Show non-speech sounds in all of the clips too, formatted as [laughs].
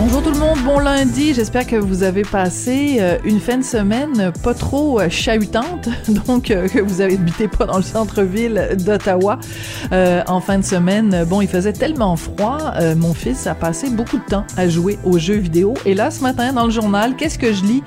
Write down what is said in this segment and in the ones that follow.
Bonjour tout le monde, bon lundi. J'espère que vous avez passé euh, une fin de semaine pas trop euh, chahutante, [laughs] donc euh, que vous habitez pas dans le centre-ville d'Ottawa en fin de semaine. Bon, il faisait tellement froid, mon fils a passé beaucoup de temps à jouer aux jeux vidéo. Et là, ce matin, dans le journal, qu'est-ce que je lis?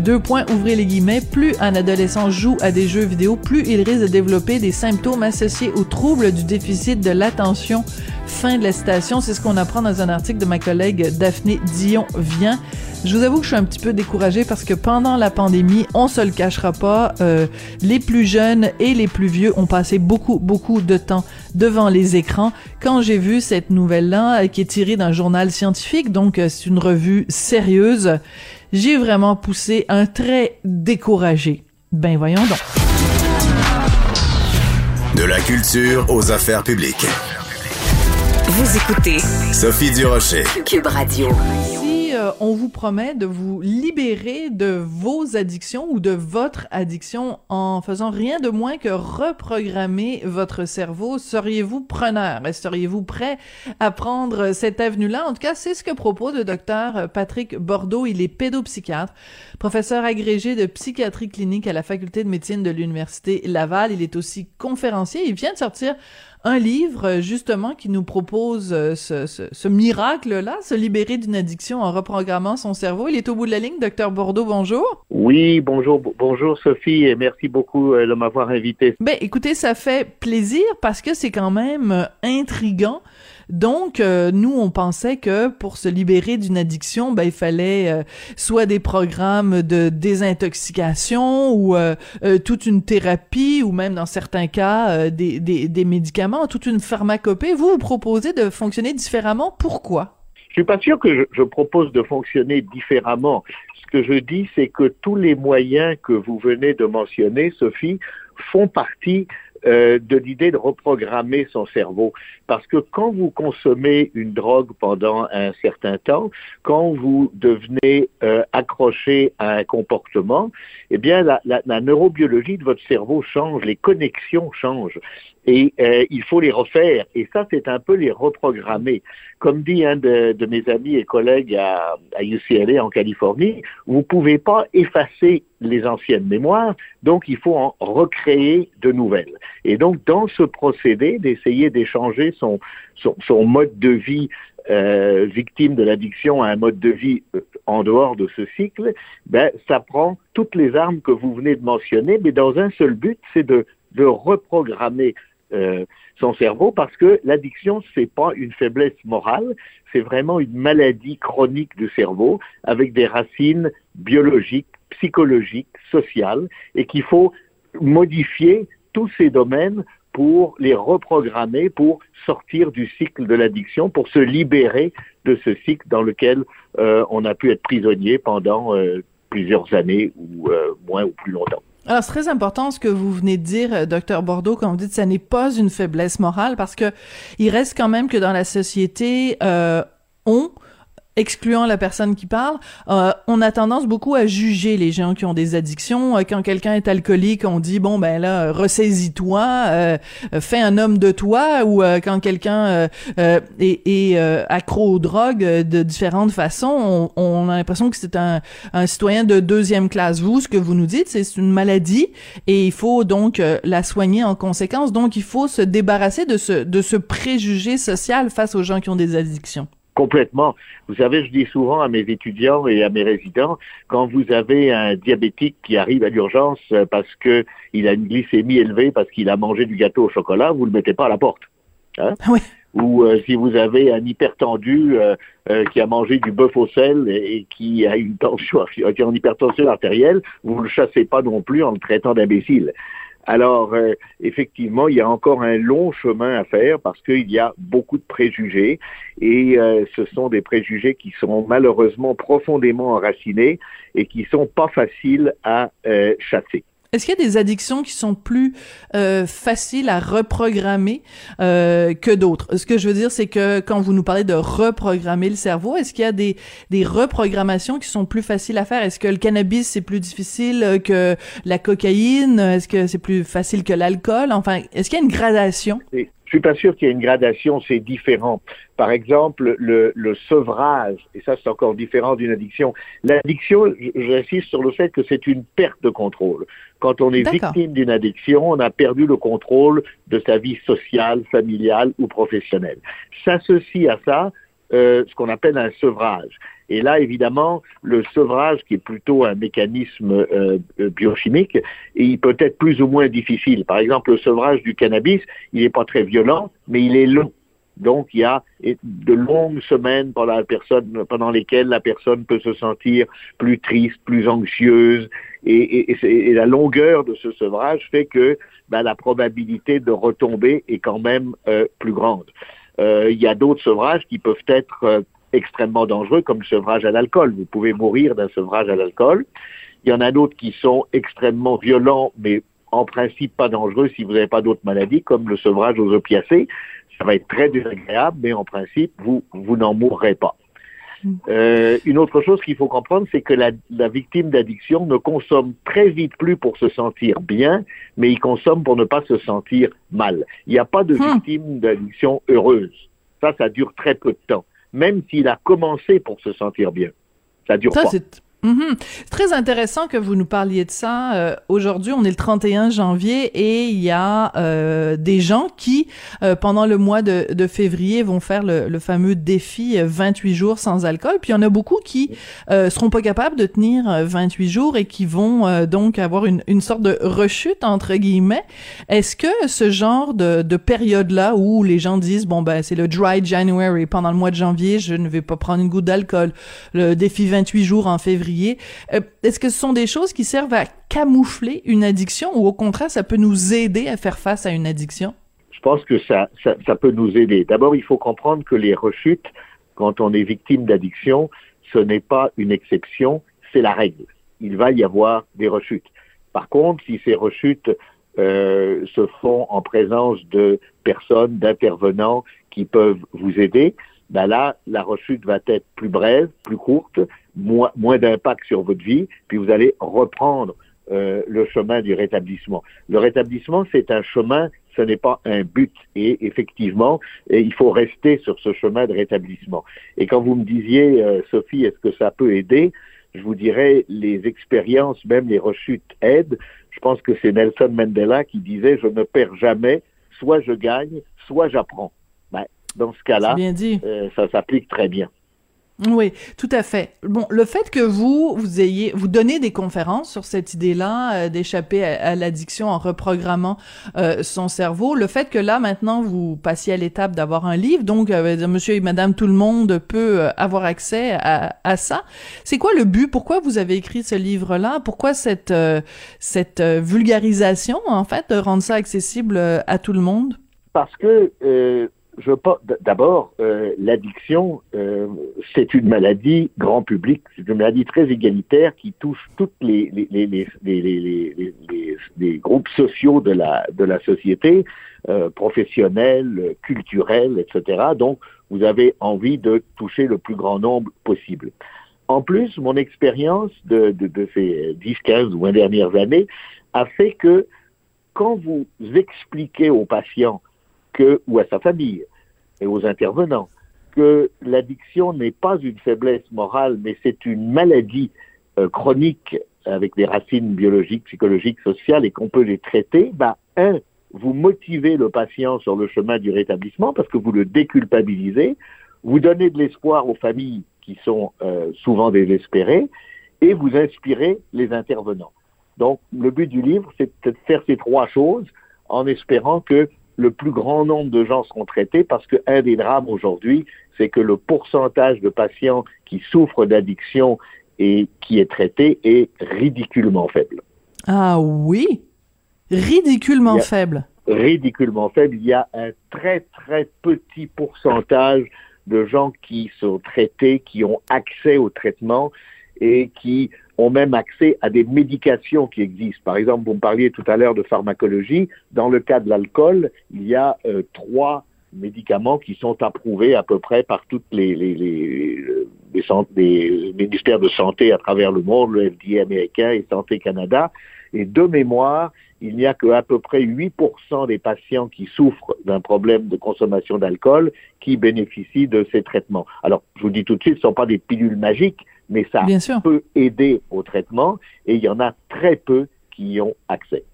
Deux points, ouvrez les guillemets. Plus un adolescent joue à des jeux vidéo, plus il risque de développer des symptômes associés aux troubles du déficit de l'attention. Fin de la citation, c'est ce qu'on apprend dans un article de ma collègue Daphné Dion vient. Je vous avoue que je suis un petit peu découragée parce que pendant la pandémie, on se le cachera pas, euh, les plus jeunes et les plus vieux ont passé beaucoup, beaucoup de temps devant les écrans. Quand j'ai vu cette nouvelle-là, euh, qui est tirée d'un journal scientifique, donc euh, c'est une revue sérieuse, j'ai vraiment poussé un trait découragé. Ben voyons donc. De la culture aux affaires publiques. Vous écoutez Sophie Durocher. Cube Radio. Si euh, on vous promet de vous libérer de vos addictions ou de votre addiction en faisant rien de moins que reprogrammer votre cerveau, seriez-vous preneur? Seriez-vous prêt à prendre cette avenue-là? En tout cas, c'est ce que propose le docteur Patrick Bordeaux. Il est pédopsychiatre, professeur agrégé de psychiatrie clinique à la faculté de médecine de l'Université Laval. Il est aussi conférencier. Il vient de sortir un livre justement qui nous propose euh, ce, ce, ce miracle-là, se libérer d'une addiction en reprogrammant son cerveau. Il est au bout de la ligne, docteur Bordeaux, bonjour. Oui, bonjour, bonjour Sophie, et merci beaucoup euh, de m'avoir invité. Ben, écoutez, ça fait plaisir parce que c'est quand même euh, intrigant donc, euh, nous, on pensait que pour se libérer d'une addiction, ben, il fallait euh, soit des programmes de désintoxication ou euh, toute une thérapie ou même dans certains cas des, des, médicaments, toute une pharmacopée. Vous, vous proposez de fonctionner différemment. Pourquoi? Je suis pas sûr que je, je, propose de fonctionner différemment. Ce que je dis, c'est que tous les moyens que vous venez de mentionner, Sophie, font partie euh, de l'idée de reprogrammer son cerveau. Parce que quand vous consommez une drogue pendant un certain temps, quand vous devenez euh, accroché à un comportement, eh bien, la, la, la, neurobiologie de votre cerveau change, les connexions changent. Et euh, il faut les refaire. Et ça, c'est un peu les reprogrammer. Comme dit un de, de mes amis et collègues à, à UCLA en Californie, vous pouvez pas effacer les anciennes mémoires, donc il faut en recréer de nouvelles. Et donc, dans ce procédé d'essayer d'échanger son, son, son, mode de vie euh, victime de l'addiction à un mode de vie euh, en dehors de ce cycle, ben, ça prend toutes les armes que vous venez de mentionner, mais dans un seul but, c'est de, de reprogrammer euh, son cerveau parce que l'addiction, c'est pas une faiblesse morale, c'est vraiment une maladie chronique du cerveau avec des racines biologiques, psychologiques, sociales et qu'il faut modifier tous ces domaines pour les reprogrammer, pour sortir du cycle de l'addiction, pour se libérer de ce cycle dans lequel euh, on a pu être prisonnier pendant euh, plusieurs années ou moins ou plus longtemps. Alors, c'est très important ce que vous venez de dire, docteur Bordeaux, quand vous dites que ça n'est pas une faiblesse morale, parce que il reste quand même que dans la société, euh, on excluant la personne qui parle, euh, on a tendance beaucoup à juger les gens qui ont des addictions. Euh, quand quelqu'un est alcoolique, on dit bon ben là, ressaisis-toi, euh, fais un homme de toi. Ou quand quelqu'un est, est accro aux drogues de différentes façons, on, on a l'impression que c'est un, un, citoyen de deuxième classe. Vous, ce que vous nous dites, c'est une maladie et il faut donc la soigner en conséquence. Donc il faut se débarrasser de ce de ce préjugé social face aux gens qui ont des addictions. Complètement. Vous savez, je dis souvent à mes étudiants et à mes résidents, quand vous avez un diabétique qui arrive à l'urgence parce que il a une glycémie élevée parce qu'il a mangé du gâteau au chocolat, vous le mettez pas à la porte. Hein? Oui. Ou euh, si vous avez un hypertendu euh, euh, qui a mangé du bœuf au sel et, qui a une tension, [laughs] qui a une hypertension artérielle, vous ne le chassez pas non plus en le traitant d'imbécile. Alors, euh, effectivement, il y a encore un long chemin à faire parce qu'il y a beaucoup de préjugés et euh, ce sont des préjugés qui sont malheureusement profondément enracinés et qui sont pas faciles à euh, chasser. Est-ce qu'il y a des addictions qui sont plus euh, faciles à reprogrammer euh, que d'autres? Ce que je veux dire, c'est que quand vous nous parlez de reprogrammer le cerveau, est-ce qu'il y a des, des reprogrammations qui sont plus faciles à faire? Est-ce que le cannabis, c'est plus difficile que la cocaïne? Est-ce que c'est plus facile que l'alcool? Enfin, est-ce qu'il y a une gradation? Je suis pas sûr qu'il y ait une gradation, c'est différent. Par exemple, le, le sevrage, et ça c'est encore différent d'une addiction. L'addiction, j'insiste sur le fait que c'est une perte de contrôle. Quand on est victime d'une addiction, on a perdu le contrôle de sa vie sociale, familiale ou professionnelle. S'associe à ça euh, ce qu'on appelle un sevrage. Et là, évidemment, le sevrage, qui est plutôt un mécanisme euh, biochimique, il peut être plus ou moins difficile. Par exemple, le sevrage du cannabis, il n'est pas très violent, mais il est long. Donc, il y a de longues semaines pendant, la personne, pendant lesquelles la personne peut se sentir plus triste, plus anxieuse, et, la longueur de ce sevrage fait que ben, la probabilité de retomber est quand même euh, plus grande. Euh, il y a d'autres sevrages qui peuvent être euh, extrêmement dangereux, comme le sevrage à l'alcool. Vous pouvez mourir d'un sevrage à l'alcool. Il y en a d'autres qui sont extrêmement violents, mais en principe pas dangereux si vous n'avez pas d'autres maladies, comme le sevrage aux opiacés. Ça va être très désagréable, mais en principe, vous, vous n'en mourrez pas. Euh, une autre chose qu'il faut comprendre, c'est que la, la victime d'addiction ne consomme très vite plus pour se sentir bien, mais il consomme pour ne pas se sentir mal. Il n'y a pas de hmm. victime d'addiction heureuse. Ça, ça dure très peu de temps, même s'il a commencé pour se sentir bien. Ça dure pas. Mm Très intéressant que vous nous parliez de ça. Euh, aujourd'hui, on est le 31 janvier et il y a euh, des gens qui, euh, pendant le mois de, de février, vont faire le, le, fameux défi 28 jours sans alcool. Puis il y en a beaucoup qui seront pas capables de tenir 28 jours et qui vont donc avoir une, une sorte de rechute entre guillemets. Est-ce que ce genre de, de période-là où les gens disent bon ben c'est le dry January pendant le mois de janvier, je ne vais pas prendre une goutte d'alcool, le défi 28 jours en février euh, est-ce que ce sont des choses qui servent à camoufler une addiction ou au contraire, ça peut nous aider à faire face à une addiction? Je pense que ça, ça, peut nous aider. D'abord, il faut comprendre que les rechutes, quand on est victime d'addiction, ce n'est pas une exception, c'est la règle. Il va y avoir des rechutes. Par contre, si ces rechutes euh, se font en présence de personnes, d'intervenants qui peuvent vous aider, ben là, la rechute va être plus brève, plus courte, moins, moins d'impact sur votre vie, puis vous allez reprendre euh, le chemin du rétablissement. Le rétablissement, c'est un chemin, ce n'est pas un but. Et effectivement, il faut rester sur ce chemin de rétablissement. Et quand vous me disiez, euh, Sophie, est-ce que ça peut aider Je vous dirais, les expériences, même les rechutes aident. Je pense que c'est Nelson Mandela qui disait, je ne perds jamais, soit je gagne, soit j'apprends. Dans ce cas-là, euh, ça s'applique très bien. Oui, tout à fait. Bon, le fait que vous vous ayez vous donnez des conférences sur cette idée-là euh, d'échapper à, l'addiction en reprogrammant euh, son cerveau, le fait que là maintenant vous passiez à l'étape d'avoir un livre, donc euh, Monsieur et Madame tout le monde peut avoir accès à, à ça. C'est quoi le but? Pourquoi vous avez écrit ce livre-là? Pourquoi cette cette vulgarisation en fait de rendre ça accessible à tout le monde? Parce que je d'abord euh, l'addiction, euh, c'est une maladie grand public, c'est une maladie très égalitaire qui touche toutes les les, les, les, les, les groupes sociaux de la de la société, euh, professionnels, culturels, etc. Donc vous avez envie de toucher le plus grand nombre possible. En plus, mon expérience de, de, de ces 10, 15 ou 20 dernières années a fait que quand vous expliquez aux patients que, ou à sa famille et aux intervenants, que l'addiction n'est pas une faiblesse morale, mais c'est une maladie euh, chronique avec des racines biologiques, psychologiques, sociales et qu'on peut les traiter, bah, un, vous motivez le patient sur le chemin du rétablissement parce que vous le déculpabilisez, vous donnez de l'espoir aux familles qui sont euh, souvent désespérées et vous inspirez les intervenants. Donc, le but du livre, c'est de faire ces trois choses en espérant que le plus grand nombre de gens seront traités parce qu'un des drames aujourd'hui, c'est que le pourcentage de patients qui souffrent d'addiction et qui est traité est ridiculement faible. Ah oui, ridiculement faible. Ridiculement faible. Il y a un très très petit pourcentage de gens qui sont traités, qui ont accès au traitement et qui ont même accès à des médications qui existent. Par exemple, vous me parliez tout à l'heure de pharmacologie. Dans le cas de l'alcool, il y a euh, trois médicaments qui sont approuvés à peu près par toutes les, ministères de santé à travers le monde, le FDA américain et Santé Canada. Et de mémoire, il n'y a qu'à peu près 8% des patients qui souffrent d'un problème de consommation d'alcool qui bénéficient de ces traitements. Alors, je vous dis tout de suite, ce ne sont pas des pilules magiques, mais ça peut aider au traitement et il y en a très peu qui y ont accès.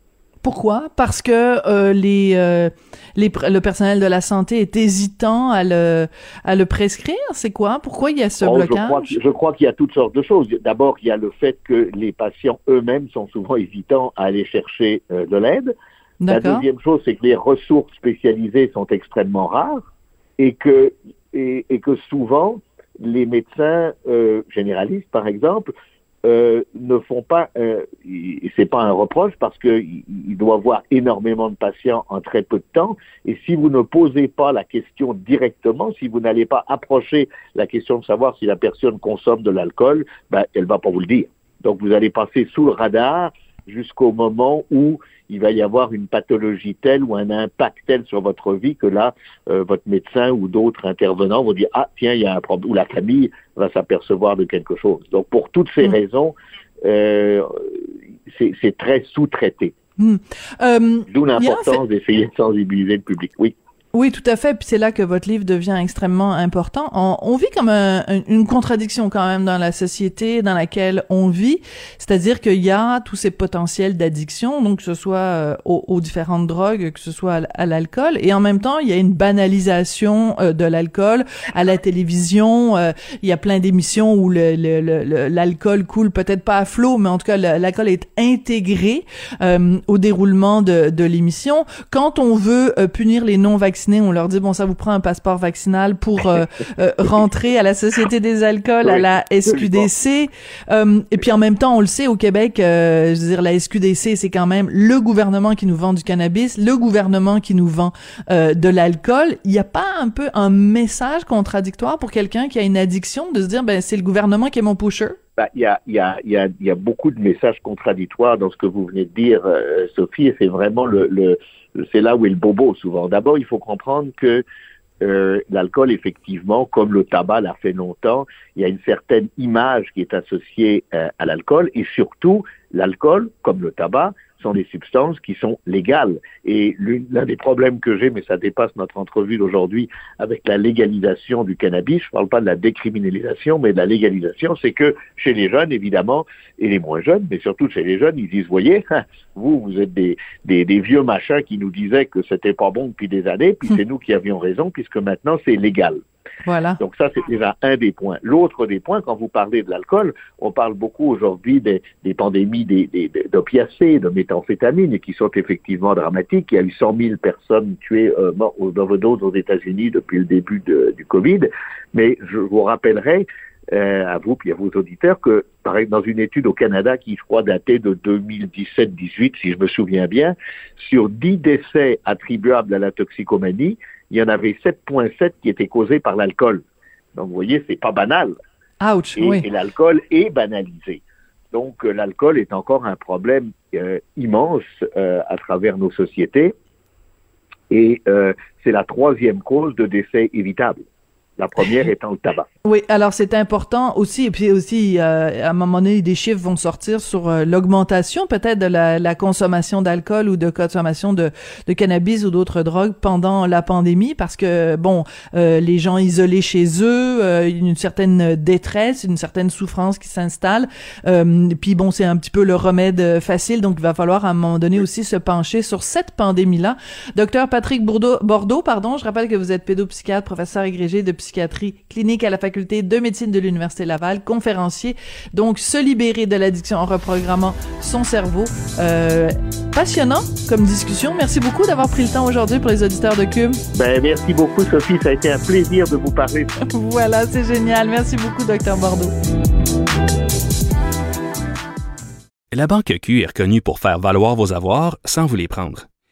Pourquoi? Parce que euh, les, euh, les, le personnel de la santé est hésitant à le, à le prescrire? C'est quoi? Pourquoi il y a ce oh, blocage? Je crois, qu'il y a toutes sortes de choses. D'abord, il y a le fait que les patients eux-mêmes sont souvent hésitants à aller chercher euh, de l'aide. La deuxième chose, c'est que les ressources spécialisées sont extrêmement rares et que, et, et que souvent, les médecins généralistes, par exemple, euh, ne font pas, euh, c'est pas un reproche parce qu'il il doit avoir énormément de patients en très peu de temps. Et si vous ne posez pas la question directement, si vous n'allez pas approcher la question de savoir si la personne consomme de l'alcool, ben, elle va pas vous le dire. Donc vous allez passer sous le radar jusqu'au moment où il va y avoir une pathologie telle ou un impact tel sur votre vie que là, euh, votre médecin ou d'autres intervenants vont dire ah tiens il y a un problème ou la famille va s'apercevoir de quelque chose. Donc pour toutes ces mm. raisons, euh, c'est très sous-traité. Mm. Euh, D'où l'importance d'essayer de sensibiliser le public. Oui. Oui, tout à fait. Puis c'est là que votre livre devient extrêmement important. On, vit comme une contradiction quand même dans la société dans laquelle on vit, c'est-à-dire qu'il y a tous ces potentiels d'addiction, donc que ce soit euh, aux, différentes drogues, que ce soit à, l'alcool, et en même temps il y a une banalisation euh, de l'alcool à la télévision. Euh, il y a plein d'émissions où l'alcool coule peut-être pas à flot, mais en tout cas l'alcool est intégré au déroulement de, de l'émission. Quand on veut punir les non vaccinés on leur dit bon ça vous prend un passeport vaccinal pour euh, [laughs] euh, rentrer à la Société des alcools, à la SQDC. Euh, et puis en même temps, on le sait au Québec, je veux dire la SQDC, c'est quand même le gouvernement qui nous vend du cannabis, le gouvernement qui nous vend de l'alcool. Il n'y a pas un peu un message contradictoire pour quelqu'un qui a une addiction de se dire ben c'est le gouvernement qui est mon pusher? Il y, a, y, a, y, a, y, a, beaucoup de messages contradictoires dans ce que vous venez de dire, Sophie, et c'est vraiment le, le, c'est là où est le bobo souvent. D'abord, il faut comprendre que euh, l'alcool, effectivement, comme le tabac l'a fait longtemps, il y a une certaine image qui est associée euh, à l'alcool et surtout, l'alcool, comme le tabac, sont des substances qui sont légales. Et l'un des problèmes que j'ai, mais ça dépasse notre entrevue d'aujourd'hui avec la légalisation du cannabis, je ne parle pas de la décriminalisation, mais de la légalisation, c'est que chez les jeunes, évidemment, et les moins jeunes, mais surtout chez les jeunes, ils disent, voyez, hein, vous, vous êtes des, des, des vieux machins qui nous disaient que c'était pas bon depuis des années, puis c'est nous qui avions raison, puisque maintenant c'est légal. Voilà. Donc ça, c'est déjà un des points. L'autre des points, quand vous parlez de l'alcool, on parle beaucoup aujourd'hui des, des, pandémies d'opiacés, de méthamphétamine, qui sont effectivement dramatiques. Il y a eu 100 000 personnes tuées euh, d'overdose aux États-Unis depuis le début du Covid. Mais je vous rappellerai, euh, à vous puis à vos auditeurs que, dans une étude au Canada qui, je crois, datait de 2017-18, si je me souviens bien, sur 10 décès attribuables à la toxicomanie, il y en avait 7,7 qui étaient causés par l'alcool. Donc, vous voyez, c'est pas banal. Ouch, Et, oui. et l'alcool est banalisé. Donc, euh, l'alcool est encore un problème euh, immense euh, à travers nos sociétés. Et euh, c'est la troisième cause de décès évitable. La première [laughs] étant le tabac. Oui, alors c'est important aussi, et puis aussi, euh, à un moment donné, des chiffres vont sortir sur euh, l'augmentation peut-être de la, la consommation d'alcool ou de consommation de, de cannabis ou d'autres drogues pendant la pandémie, parce que, bon, euh, les gens isolés chez eux, euh, une certaine détresse, une certaine souffrance qui s'installe, euh, puis bon, c'est un petit peu le remède facile, donc il va falloir à un moment donné aussi se pencher sur cette pandémie-là. Docteur Patrick Bourdeau, Bordeaux, pardon, je rappelle que vous êtes pédopsychiatre, professeur agrégé de psychiatrie clinique à la faculté de médecine de l'Université Laval, conférencier. Donc, se libérer de l'addiction en reprogrammant son cerveau. Euh, passionnant comme discussion. Merci beaucoup d'avoir pris le temps aujourd'hui pour les auditeurs de Cube. Ben, merci beaucoup, Sophie. Ça a été un plaisir de vous parler. [laughs] voilà, c'est génial. Merci beaucoup, docteur Bordeaux. La Banque Q est reconnue pour faire valoir vos avoirs sans vous les prendre.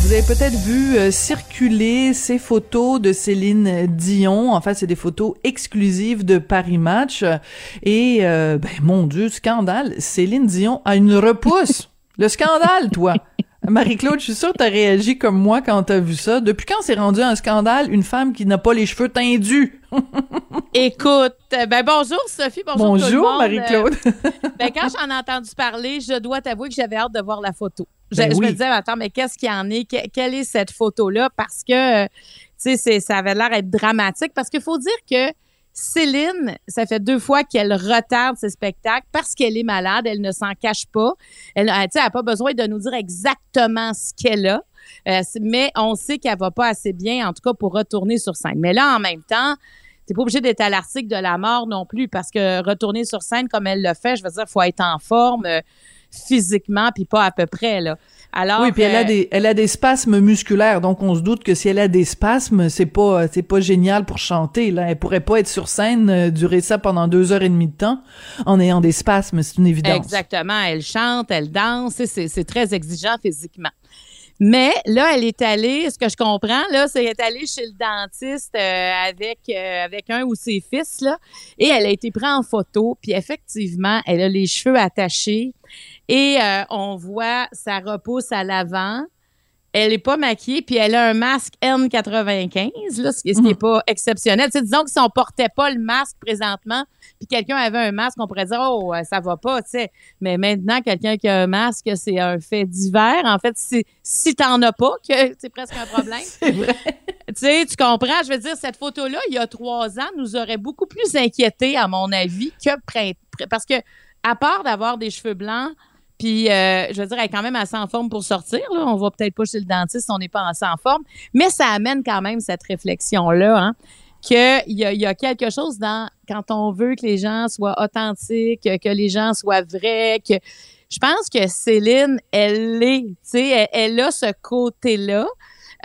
Vous avez peut-être vu euh, circuler ces photos de Céline Dion. En fait, c'est des photos exclusives de Paris Match. Et, euh, ben, mon Dieu, scandale. Céline Dion a une repousse. Le scandale, toi. Marie-Claude, je suis sûre que t'as réagi comme moi quand t'as vu ça. Depuis quand c'est rendu un scandale, une femme qui n'a pas les cheveux tendus? [laughs] Écoute, euh, ben bonjour Sophie, bonjour, tout le Bonjour. Marie-Claude. Euh, ben quand j'en ai entendu parler, je dois t'avouer que j'avais hâte de voir la photo. Je, Ben je me disais, attends, mais qu'est-ce qu'il y en est? Que- quelle est cette photo-là? Parce que, euh, tu sais, ça avait l'air d'être dramatique. Parce qu'il faut dire que Céline, ça fait deux fois qu'elle retarde ses spectacles parce qu'elle est malade. Elle ne s'en cache pas. Elle n'a pas besoin de nous dire exactement ce qu'elle a. Euh, mais on sait qu'elle va pas assez bien, en tout cas, pour retourner sur scène. Mais là, en même temps, t'es pas obligé d'être à l'article de la mort non plus parce que retourner sur scène comme elle le fait, je veux dire, faut être en forme euh, physiquement puis pas à peu près là. Alors oui, puis elle a des, elle a des spasmes musculaires, donc on se doute que si elle a des spasmes, c'est pas, c'est pas génial pour chanter. Là, elle pourrait pas être sur scène, euh, durer ça pendant deux heures et demie de temps en ayant des spasmes, c'est une évidence. Exactement. Elle chante, elle danse. c'est très exigeant physiquement. Mais là, elle est allée, ce que je comprends, là, c'est qu'elle est allée chez le dentiste euh, avec, euh, avec un ou ses fils, là, et elle a été prise en photo. Puis effectivement, elle a les cheveux attachés et euh, on voit sa repousse à l'avant. Elle est pas maquillée, puis elle a un masque N95, là, ce qui ce qui est pas exceptionnel. Disons que si on portait pas le masque présentement, puis quelqu'un avait un masque, on pourrait dire oh euh, ça va pas, tu sais. Mais maintenant, quelqu'un qui a un masque, c'est un fait divers. En fait, si si t'en as pas, que c'est presque un problème. [laughs] Tu sais, tu comprends? Je veux dire, cette photo-là, il y a trois ans, nous aurait beaucoup plus inquiétés, à mon avis, que parce que à part d'avoir des cheveux blancs. Puis, euh, je veux dire, elle est quand même assez en forme pour sortir. Là. On va peut-être pas chez le dentiste on n'est pas assez en forme. Mais ça amène quand même cette réflexion-là, hein, qu'il y a, y a quelque chose dans quand on veut que les gens soient authentiques, que les gens soient vrais, que je pense que Céline, elle est, tu sais, elle a ce côté-là.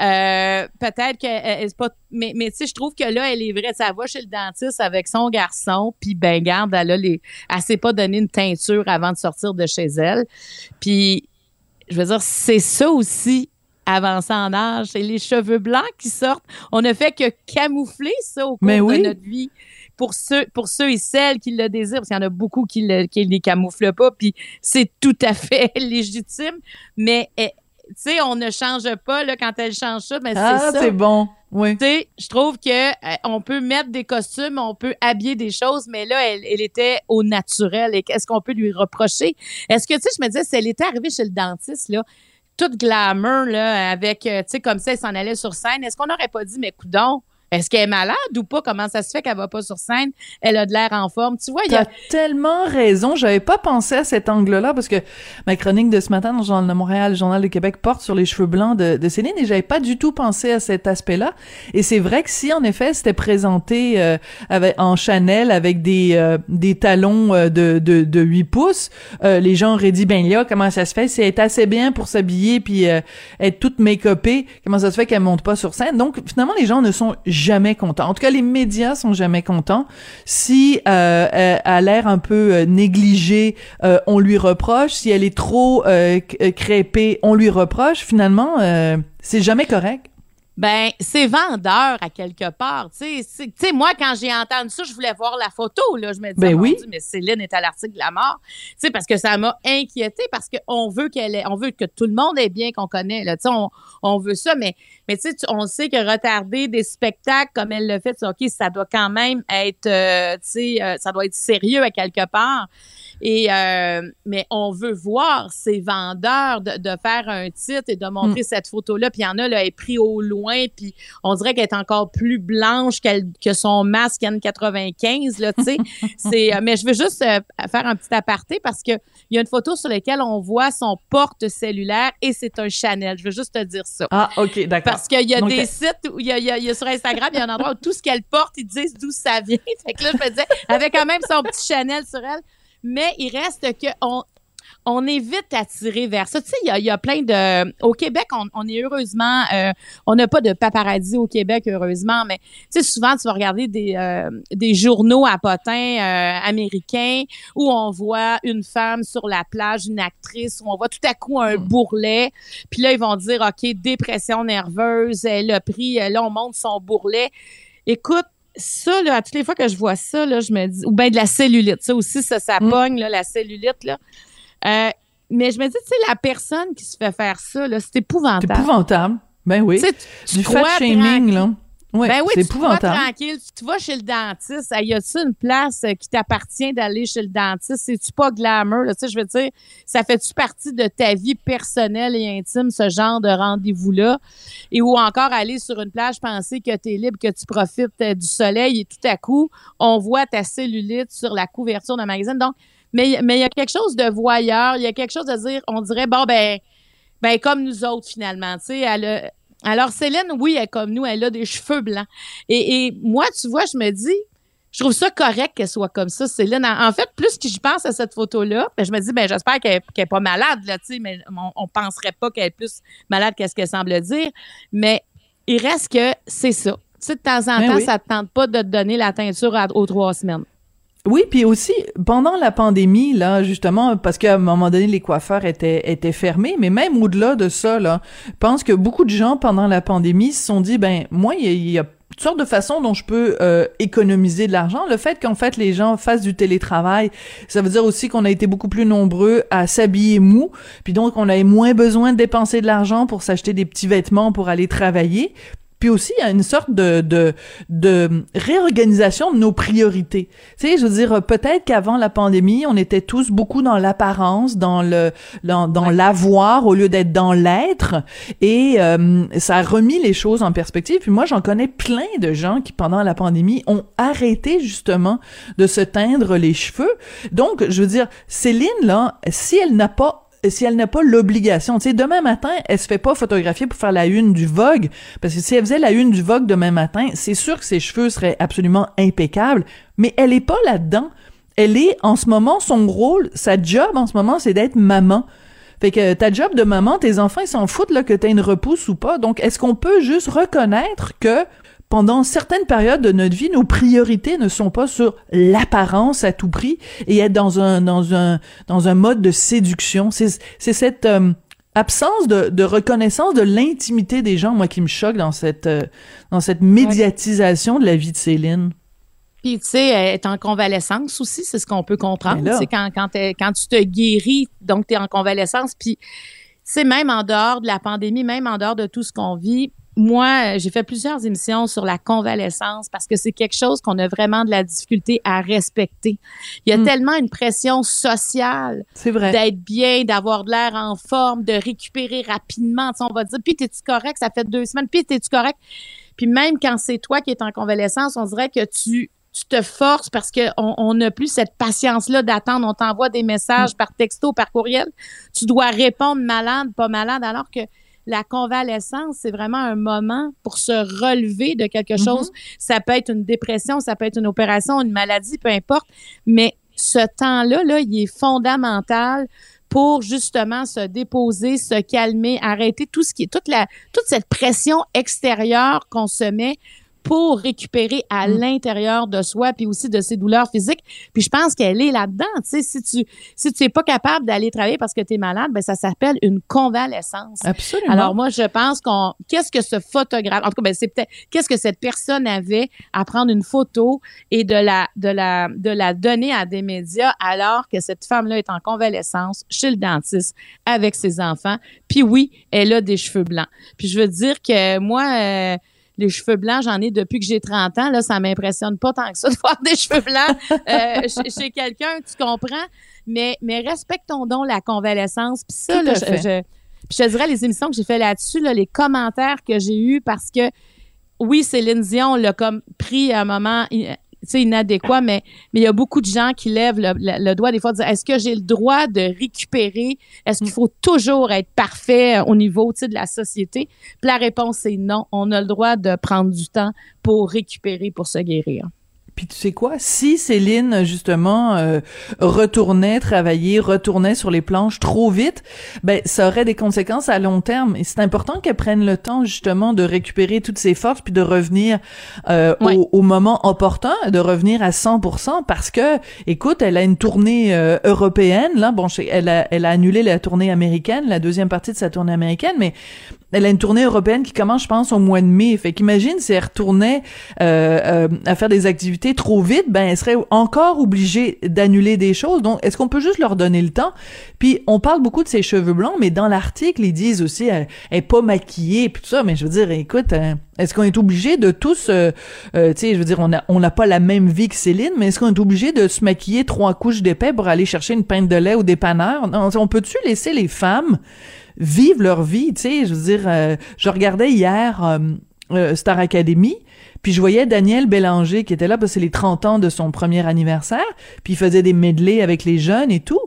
Euh, peut-être que elle- c'est pas mais mais tu sais je trouve que là elle est vraie ça va chez le dentiste avec son garçon puis ben garde elle a les elle s'est pas donné une teinture avant de sortir de chez elle puis je veux dire c'est ça aussi avancer en âge. C'est les cheveux blancs qui sortent. On ne fait que camoufler ça au cours Mais oui. de notre vie. Pour ceux, pour ceux et celles qui le désirent, parce qu'il y en a beaucoup qui ne qui les camouflent pas, puis c'est tout à fait [laughs] légitime. Mais eh, tu sais, on ne change pas là, quand elle change ça, mais Ah, c'est ça. c'est bon. Oui. Tu sais, je trouve que euh, on peut mettre des costumes, on peut habiller des choses, mais là, elle, elle était au naturel. Et qu'est-ce qu'on peut lui reprocher? Est-ce que, tu sais, je me disais, si elle était arrivée chez le dentiste, là, toute glamour, là, avec, euh, tu sais, comme ça, elle s'en allait sur scène, est-ce qu'on n'aurait pas dit, mais coudon, est-ce qu'elle est malade ou pas? Comment ça se fait qu'elle va pas sur scène? Elle a de l'air en forme. Tu vois, il y a tellement raison. J'avais pas pensé à cet angle-là parce que ma chronique de ce matin dans le Journal de Montréal, le Journal de Québec porte sur les cheveux blancs de, Céline et j'avais pas du tout pensé à cet aspect-là. Et c'est vrai que si en effet c'était présenté euh, avec, en Chanel avec des euh, des talons euh, de, de de 8 pouces, euh, les gens auraient dit ben là comment ça se fait? Si elle est assez bien pour s'habiller puis euh, être toute make-upée, comment ça se fait qu'elle monte pas sur scène? Donc finalement les gens ne sont contents. En tout cas les médias sont jamais contents. Si euh, elle a l'air un peu euh, négligée, euh, on lui reproche. Si elle est trop euh, euh, on lui reproche. Finalement, euh, c'est jamais correct. Ben, c'est vendeur à quelque part. Tu sais, moi, quand j'ai entendu ça, je voulais voir la photo. Là. Je me disais, Ben oui. Mais Céline est à l'article de la mort. Tu sais, parce que ça m'a inquiété parce qu'on veut qu'elle ait- on veut que tout le monde ait bien qu'on connaît. Là. Tu sais, on, on veut ça, mais, mais tu sais, on sait que retarder des spectacles comme elle le fait, OK, ça doit quand même être, euh, tu sais, euh, ça doit être sérieux à quelque part. Et euh, mais on veut voir ces vendeurs de, de faire un titre et de montrer Mm. cette photo-là. Puis il y en a, là, elle est prise au loin, puis on dirait qu'elle est encore plus blanche que son masque N95, là, tu sais. [laughs] C'est, euh, mais je veux juste euh, faire un petit aparté parce que il y a une photo sur laquelle on voit son porte cellulaire et c'est un Chanel. Je veux juste te dire ça. Ah, ok, d'accord. Parce qu'il y a Donc, des sites où il y a, il y a- il y a sur Instagram, il y a un endroit où tout ce qu'elle porte, ils disent d'où ça vient. [laughs] Fait que là, je me disais, avec quand même son petit Chanel sur elle. Mais il reste que on, on est vite attiré vers ça. Tu sais, il y a, il y a plein de. Au Québec, on, on est heureusement. euh, on n'a pas de paparazzi au Québec, heureusement, mais tu sais, souvent, tu vas regarder des, euh, des journaux à potins euh, américains où on voit une femme sur la plage, une actrice, où on voit tout à coup un bourrelet. Puis là, ils vont dire, OK, dépression nerveuse, elle a pris, là, on monte son bourrelet. Écoute, ça, là, à toutes les fois que je vois ça, là, je me dis, ou bien de la cellulite, ça aussi, ça, ça Mm. pogne, là, la cellulite, là. Euh, mais je me dis, tu sais, la personne qui se fait faire ça, là, c'est C'est épouvantable. épouvant. Ben oui. Tu Du fat shaming, là. Ouais, ben oui, c'est épouvantable. tranquille. Tu vas chez le dentiste. Y a-tu une place euh, qui t'appartient d'aller chez le dentiste? C'est-tu pas glamour? Là? Tu sais, je veux dire, ça fait-tu partie de ta vie personnelle et intime, ce genre de rendez-vous-là? Et ou encore aller sur une plage, penser que tu es libre, que tu profites euh, du soleil et tout à coup, on voit ta cellulite sur la couverture d'un magazine. Donc, mais mais il y a quelque chose de voyeur, il y a quelque chose de dire, on dirait, bon, ben, ben comme nous autres, finalement. Tu sais, elle a- alors, Céline, oui, elle est comme nous, elle a des cheveux blancs. Et, et moi, tu vois, je me dis, je trouve ça correct qu'elle soit comme ça, Céline. En, fait, plus que j'y pense à cette photo-là, ben, je me dis, ben, j'espère qu'elle n'est pas malade, là, tu sais, mais on, on penserait pas qu'elle est plus malade qu'est-ce qu'elle semble dire. Mais il reste que c'est ça. Tu sais, de temps en Ben temps, oui. ça te tente pas de te donner la teinture à- aux trois semaines. Oui, puis aussi pendant la pandémie là, justement parce qu'à un moment donné les coiffeurs étaient étaient fermés, mais même au-delà de ça là, pense que beaucoup de gens pendant la pandémie se sont dit ben moi il y a, y a toutes sortes de façons dont je peux euh, économiser de l'argent. Le fait qu'en fait les gens fassent du télétravail, ça veut dire aussi qu'on a été beaucoup plus nombreux à s'habiller mou, puis donc on avait moins besoin de dépenser de l'argent pour s'acheter des petits vêtements pour aller travailler. Puis aussi, il y a une sorte de, de, de réorganisation de nos priorités. Tu sais, je veux dire, peut-être qu'avant la pandémie, on était tous beaucoup dans l'apparence, dans le, dans, dans l'avoir au lieu d'être dans l'être. Et euh, ça a remis les choses en perspective. Puis moi, j'en connais plein de gens qui, pendant la pandémie, ont arrêté justement de se teindre les cheveux. Donc, je veux dire, Céline, là, si elle n'a pas si elle n'a pas l'obligation, tu sais, demain matin, elle se fait pas photographier pour faire la une du Vogue, parce que si elle faisait la une du Vogue demain matin, c'est sûr que ses cheveux seraient absolument impeccables, mais elle est pas là-dedans. Elle est, en ce moment, son rôle, sa job en ce moment, c'est d'être maman. Fait que ta job de maman, tes enfants, ils s'en foutent là, que t'aies une repousse ou pas. Donc, est-ce qu'on peut juste reconnaître que pendant certaines périodes de notre vie, nos priorités ne sont pas sur l'apparence à tout prix et être dans un dans un dans un mode de séduction. C'est c'est cette euh, absence de, de reconnaissance de l'intimité des gens, moi, qui me choque dans cette, euh, dans cette médiatisation de la vie de Céline. Puis, tu sais, elle est en convalescence aussi, c'est ce qu'on peut comprendre. C'est quand, quand, quand tu te guéris, donc tu es en convalescence. Puis, c'est même en dehors de la pandémie, même en dehors de tout ce qu'on vit. Moi, euh, j'ai fait plusieurs émissions sur la convalescence parce que c'est quelque chose qu'on a vraiment de la difficulté à respecter. Il y a Mm. tellement une pression sociale d'être bien, d'avoir de l'air en forme, de récupérer rapidement. Tu sais, on va dire, puis t'es-tu correct? Ça fait deux semaines, puis t'es-tu correct? Puis même quand c'est toi qui es en convalescence, on dirait que tu, tu te forces parce qu'on on n'a plus cette patience-là d'attendre. On t'envoie des messages par texto, par courriel. Tu dois répondre malade, pas malade, alors que la convalescence, c'est vraiment un moment pour se relever de quelque chose. Ça peut être une dépression, ça peut être une opération, une maladie, peu importe. Mais ce temps-là, là, il est fondamental pour justement se déposer, se calmer, arrêter tout ce qui est toute la toute cette pression extérieure qu'on se met pour récupérer à l'intérieur de soi puis aussi de ses douleurs physiques. Puis je pense qu'elle est là-dedans, tu sais si tu si tu es pas capable d'aller travailler parce que tu es malade, ben ça s'appelle une convalescence. Absolument. Alors moi, je pense qu'on qu'est-ce que ce photographe, en tout cas, ben, c'est peut-être qu'est-ce que cette personne avait à prendre une photo et de la de la de la donner à des médias alors que cette femme-là est en convalescence chez le dentiste avec ses enfants. Puis oui, elle a des cheveux blancs. Puis je veux dire que moi. euh, les cheveux blancs, j'en ai depuis que j'ai 30 ans. Là, ça m'impressionne pas tant que ça de [laughs] voir des cheveux blancs euh, chez, chez quelqu'un, tu comprends? Mais, mais respectons donc la convalescence. Puis ça, là, je, te dirais les émissions que j'ai fait là-dessus, là, les commentaires que j'ai eus, parce que oui, Céline Dion l'a comme pris à un moment sais, inadéquat, mais mais il y a beaucoup de gens qui lèvent le, le- doigt des fois de dire est-ce que j'ai le droit de récupérer? Est-ce qu'il faut toujours être parfait euh, au niveau de la société? Puis la réponse est non. On a le droit de prendre du temps pour récupérer, pour se guérir. Puis tu sais quoi, si Céline justement euh, retournait travailler, retournait sur les planches trop vite, ben ça aurait des conséquences à long terme. Et c'est important qu'elle prenne le temps justement de récupérer toutes ses forces puis de revenir euh, au, au moment opportun, de revenir à 100% parce que, écoute, elle a une tournée euh, européenne là. Bon, elle a, elle a annulé la tournée américaine, la deuxième partie de sa tournée américaine, mais elle a une tournée européenne qui commence, je pense, au mois de mai. Fait qu'imagine si elle retournait euh, euh, à faire des activités trop vite, ben elle serait encore obligée d'annuler des choses. Donc, est-ce qu'on peut juste leur donner le temps? Puis, on parle beaucoup de ses cheveux blancs, mais dans l'article, ils disent aussi elle, elle est pas maquillée, puis tout ça. Mais je veux dire, écoute, euh, est-ce qu'on est obligé de tous, euh, euh, tu sais, je veux dire, on a on n'a pas la même vie que Céline, mais est-ce qu'on est obligé de se maquiller trois couches d'épais pour aller chercher une pinte de lait au dépanneur Non, on peut-tu laisser les femmes vivent leur vie, tu sais, je veux dire, euh, je regardais hier euh, euh, Star Academy, puis je voyais Daniel Bélanger qui était là parce que c'est les 30 ans de son premier anniversaire, puis il faisait des medley avec les jeunes et tout.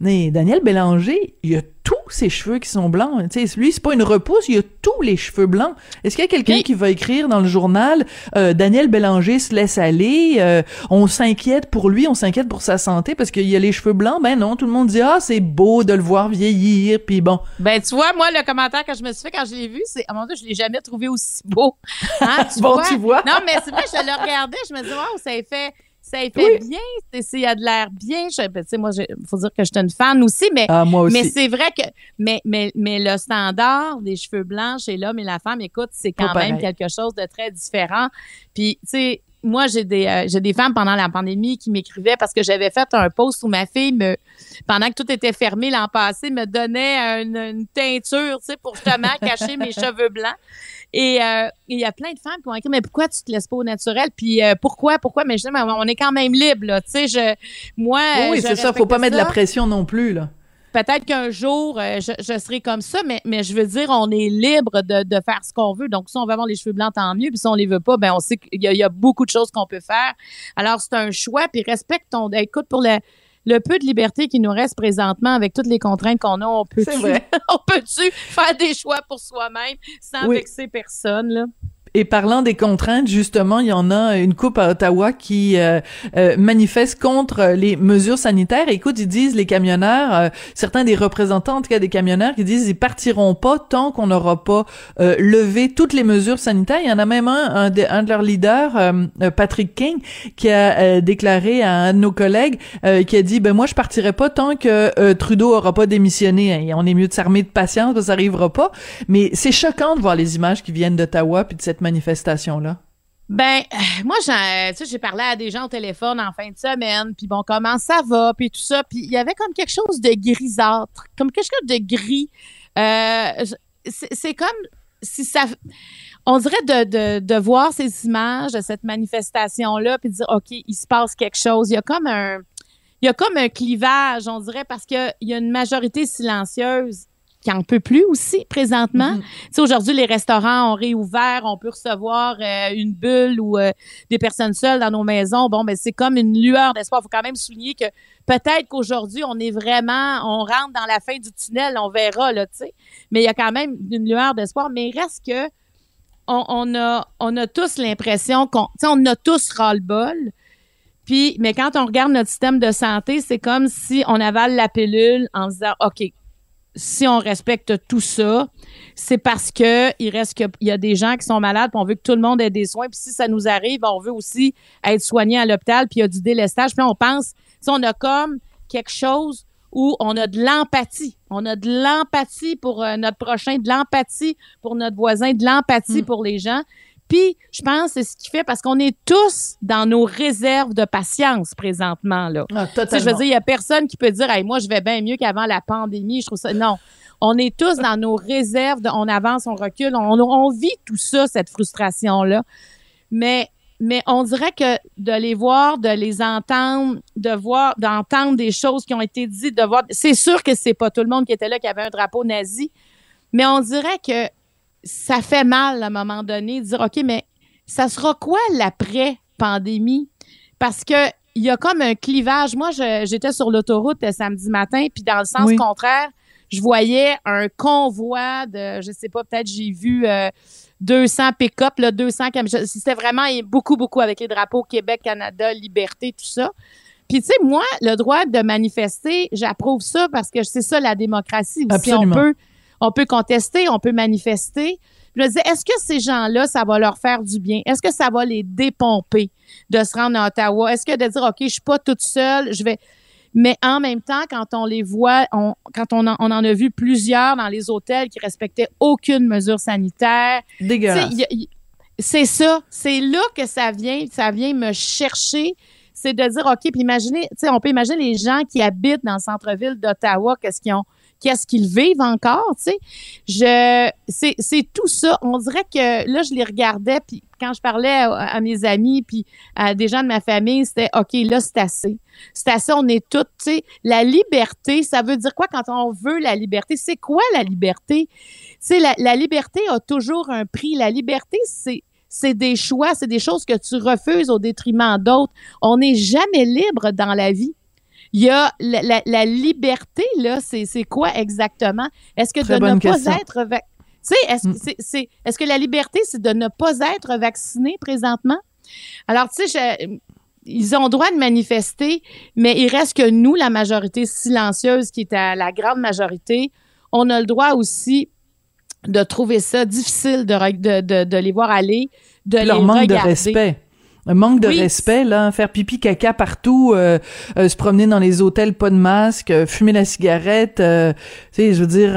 Mais Daniel Bélanger, il a tous ses cheveux qui sont blancs. Sais, lui, c'est pas une repousse, il a tous les cheveux blancs. Est-ce qu'il y a quelqu'un Puis- qui va écrire dans le journal euh, Daniel Bélanger se laisse aller, euh, on s'inquiète pour lui, on s'inquiète pour sa santé parce qu'il a les cheveux blancs Ben non, tout le monde dit ah c'est beau de le voir vieillir, puis bon. Ben, tu vois, moi, le commentaire que je me suis fait quand je l'ai vu, c'est, oh mon Dieu, je l'ai jamais trouvé aussi beau. Hein, tu [laughs] Bon, vois? tu vois. Non, mais c'est vrai, je le regardais, je me dis, wow, ça a fait, ça a fait bien, c'est, c'est- il a de l'air bien. Je, ben, tu sais, moi, il faut dire que je suis une fan aussi, mais, Ah moi aussi. mais c'est vrai que, mais, mais, mais le standard des cheveux blancs chez l'homme et la femme, écoute, c'est quand même pareil. quelque chose de très différent. Puis, tu sais, moi, j'ai des, euh, j'ai des femmes pendant la pandémie qui m'écrivaient parce que j'avais fait un post où ma fille me, pendant que tout était fermé l'an passé, me donnait une, une teinture, tu sais, pour justement [laughs] cacher mes cheveux blancs. Et euh, il y a plein de femmes qui ont écrit, mais pourquoi tu te laisses pas au naturel? Puis euh, pourquoi, pourquoi? Mais je dis, mais on est quand même libre, là. Tu sais, je, moi, Oui, c'est ça, faut pas mettre de la pression non plus là. Peut-être qu'un jour, euh, je, je serai comme ça, mais, mais je veux dire, on est libre de, de faire ce qu'on veut. Donc, si on veut avoir les cheveux blancs, tant mieux. Puis si on les veut pas, ben on sait qu'il y, a- il y a beaucoup de choses qu'on peut faire. Alors, c'est un choix. Puis respecte ton... Écoute, pour le, le peu de liberté qui nous reste présentement avec toutes les contraintes qu'on a, on peut-tu [laughs] peut-tu faire des choix pour soi-même sans Oui. vexer personne, là? Et parlant des contraintes, justement, il y en a une coupe à Ottawa qui euh, euh, manifeste contre les mesures sanitaires. écoute, ils disent les camionneurs, euh, certains des représentants, en tout cas des camionneurs, qui disent ils partiront pas tant qu'on n'aura pas levé toutes les mesures sanitaires. Il y en a même un, un de, un de leurs leaders, Patrick King, qui a déclaré à un de nos collègues, qui a dit ben moi je partirai pas tant que Trudeau aura pas démissionné. Et on est mieux de s'armer de patience, ça arrivera pas. Mais c'est choquant de voir les images qui viennent d'Ottawa puis de cette manifestation-là? Ben, euh, moi, j'ai parlé à des gens au téléphone en fin de semaine, puis bon, comment ça va, puis tout ça, puis il y avait comme quelque chose de grisâtre, comme quelque chose de gris. Euh, c'est comme si ça... On dirait de, de, voir ces images de cette manifestation-là, puis de dire, OK, il se passe quelque chose. Il y a comme un... Il y a comme un clivage, on dirait, parce qu'il y a une majorité silencieuse qui en peut plus aussi présentement. Tu sais, aujourd'hui, les restaurants ont réouvert, on peut recevoir euh, une bulle ou euh, des personnes seules dans nos maisons. Bon, ben c'est comme une lueur d'espoir. Il faut quand même souligner que peut-être qu'aujourd'hui, on est vraiment, on rentre dans la fin du tunnel, on verra, là, tu sais. Mais il y a quand même une lueur d'espoir. Mais il reste que on, a, on a tous l'impression qu'on, tu sais, on a tous ras-le-bol. Puis, mais quand on regarde notre système de santé, c'est comme si on avale la pilule en se disant, OK, si on respecte tout ça, c'est parce que il reste qu'il y a des gens qui sont malades, puis on veut que tout le monde ait des soins. Puis si ça nous arrive, on veut aussi être soigné à l'hôpital, puis il y a du délestage. Puis on pense, si on a comme quelque chose où on a de l'empathie. On a de l'empathie pour euh, notre prochain, de l'empathie pour notre voisin, de l'empathie mm. pour les gens. Puis, je pense que c'est ce qui fait parce qu'on est tous dans nos réserves de patience présentement. Là. Ah, je veux dire, il n'y a personne qui peut dire hey, moi, je vais bien mieux qu'avant la pandémie. Je trouve ça. Non. On est tous dans nos réserves, de, on avance, on recule, on, on vit tout ça, cette frustration-là. Mais mais on dirait que de les voir, de les entendre, de voir, d'entendre des choses qui ont été dites, de voir. C'est sûr que c'est pas tout le monde qui était là qui avait un drapeau nazi, mais on dirait que ça fait mal à un moment donné de dire OK, mais ça sera quoi l'après-pandémie? Parce que il y a comme un clivage. Moi, j'étais sur l'autoroute samedi matin, puis dans le sens contraire, je voyais un convoi de, je sais pas, peut-être j'ai vu 200 euh, pick-up, 200 C'était vraiment beaucoup, beaucoup avec les drapeaux Québec, Canada, Liberté, tout ça. Puis, tu sais, moi, le droit de manifester, j'approuve ça parce que c'est ça la démocratie. On peut on peut contester, on peut manifester. Je me disais, est-ce que ces gens-là, ça va leur faire du bien? Est-ce que ça va les dépomper de se rendre à Ottawa? Est-ce que de dire, OK, je suis pas toute seule, je vais. Mais en même temps, quand on les voit, on, quand on en, on en a vu plusieurs dans les hôtels qui respectaient aucune mesure sanitaire. Dégueulasse. C'est ça. C'est là que ça vient, ça vient me chercher. C'est de dire, OK, puis imaginez, tu sais, on peut imaginer les gens qui habitent dans le centre-ville d'Ottawa, qu'est-ce qu'ils ont? Qu'est-ce qu'ils vivent encore, tu sais. Je, c'est, c'est tout ça. On dirait que là, je les regardais, puis quand je parlais à, mes amis, puis à des gens de ma famille, c'était OK, là, c'est assez. C'est assez, on est toutes, tu sais. La liberté, ça veut dire quoi quand on veut la liberté? C'est quoi la liberté? Tu sais, la, la liberté a toujours un prix. La liberté, c'est c'est des choix, c'est des choses que tu refuses au détriment d'autres. On n'est jamais libre dans la vie. Il y a la, la, liberté, là, c'est quoi exactement? Est-ce que de ne pas être... Est-ce mm. c'est, est-ce que la liberté, c'est de ne pas être vacciné présentement? Alors, tu sais, ils ont droit de manifester, mais il reste que nous, la majorité silencieuse, qui est à la grande majorité, on a le droit aussi de trouver ça difficile de, de, de, les voir aller, de leur les manque de respect. Un manque de respect, là, faire pipi caca partout, euh, euh, se promener dans les hôtels, pas de masque, euh, fumer la cigarette, tu sais, je veux dire,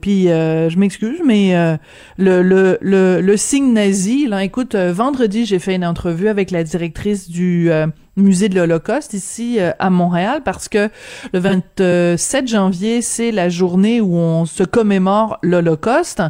puis je m'excuse, mais le, le, le, le signe nazi, là, écoute, vendredi, j'ai fait une entrevue avec la directrice du musée de l'Holocauste ici euh, à Montréal parce que le 27 janvier, c'est la journée où on se commémore l'Holocauste.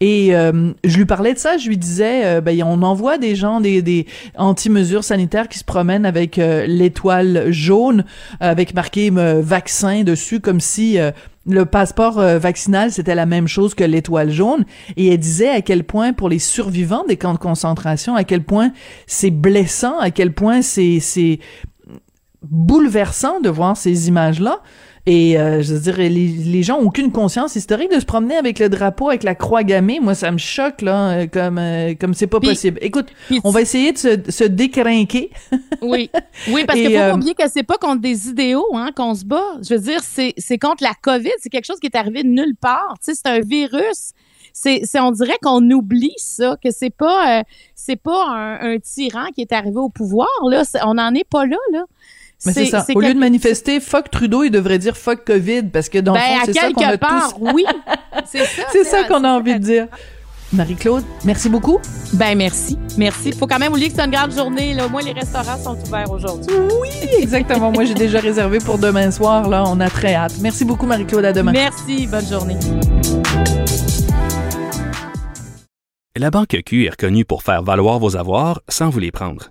Et euh, je lui parlais de ça, je lui disais euh, ben on envoie des gens des, des anti-mesures sanitaires qui se promènent avec l'étoile jaune avec marqué vaccin dessus comme si le passeport euh, vaccinal, c'était la même chose que l'étoile jaune. Et elle disait à quel point, pour les survivants des camps de concentration, à quel point c'est blessant, à quel point c'est, c'est bouleversant de voir ces images-là. Et euh, je veux dire, les, les gens ont aucune conscience historique de se promener avec le drapeau, avec la croix gammée. Moi, ça me choque là, euh, comme euh, comme c'est pas possible. Écoute, on va essayer de se, se décrinquer. [laughs] Oui, oui, parce qu'il faut euh, pas oublier que c'est pas contre des idéaux hein, qu'on se bat. Je veux dire, c'est c'est contre la COVID. C'est quelque chose qui est arrivé de nulle part. Tu sais, c'est un virus. C'est, c'est- on dirait qu'on oublie ça, que c'est pas, euh, c'est pas un, un tyran qui est arrivé au pouvoir. Là, C'est- on n'en est pas là, là. Mais c'est ça. Au quelque- lieu de manifester fuck Trudeau, il devrait dire fuck COVID parce que dans le ben, fond, c'est ça qu'on a part, tous. oui. [laughs] C'est ça. C'est ça qu'on a envie de dire. Marie-Claude, merci beaucoup. Ben merci, merci. Faut quand même oublier que c'est une grande journée. Là. Moi, les restaurants sont ouverts aujourd'hui. Oui, exactement. Moi, j'ai déjà réservé pour demain soir. Là, on a très hâte. Merci beaucoup, Marie-Claude. À demain. Merci, bonne journée. La Banque Q est reconnue pour faire valoir vos avoirs sans vous les prendre.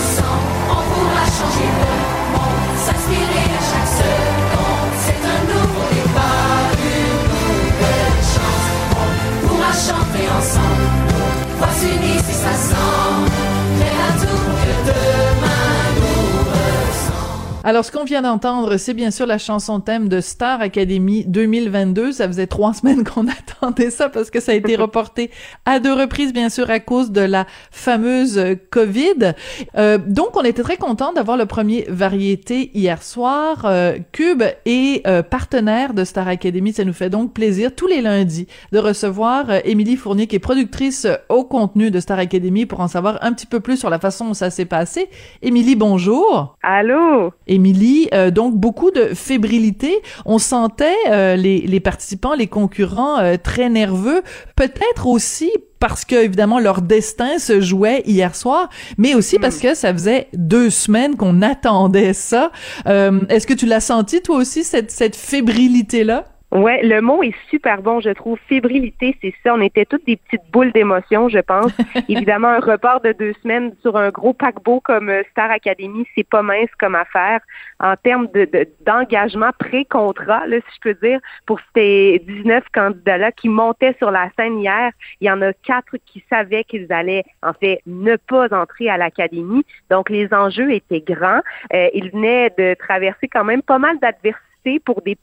Alors, ce qu'on vient d'entendre, c'est bien sûr la chanson thème de Star Academy 2022. Ça faisait trois [laughs] semaines qu'on attendait ça parce que ça a été reporté à deux reprises, bien sûr, à cause de la fameuse COVID. Euh, donc, on était très content d'avoir le premier variété hier soir. Euh, Cube est euh, partenaire de Star Academy. Ça nous fait donc plaisir tous les lundis de recevoir euh, Émilie Fournier, qui est productrice euh, au contenu de Star Academy, pour en savoir un petit peu plus sur la façon dont ça s'est passé. Émilie, bonjour. Allô? Émilie, euh, donc beaucoup de fébrilité. On sentait euh, les, les participants, les concurrents euh, très nerveux, peut-être aussi parce que évidemment leur destin se jouait hier soir, mais aussi parce que ça faisait deux semaines qu'on attendait ça. Euh, Est-ce que tu l'as senti toi aussi cette cette fébrilité là? Ouais, le mot est super bon, je trouve. Fébrilité, c'est ça. On était toutes des petites boules d'émotion, je pense. [laughs] Évidemment, un report de deux semaines sur un gros paquebot comme euh, Star Academy, c'est pas mince comme affaire. En termes de de- d'engagement pré-contrat, là, si je peux dire, pour ces 19 candidats-là qui montaient sur la scène hier, il y en a quatre qui savaient qu'ils allaient, en fait, ne pas entrer à l'Académie. Donc, les enjeux étaient grands. Euh, ils venaient de traverser quand même pas mal d'adversités pour des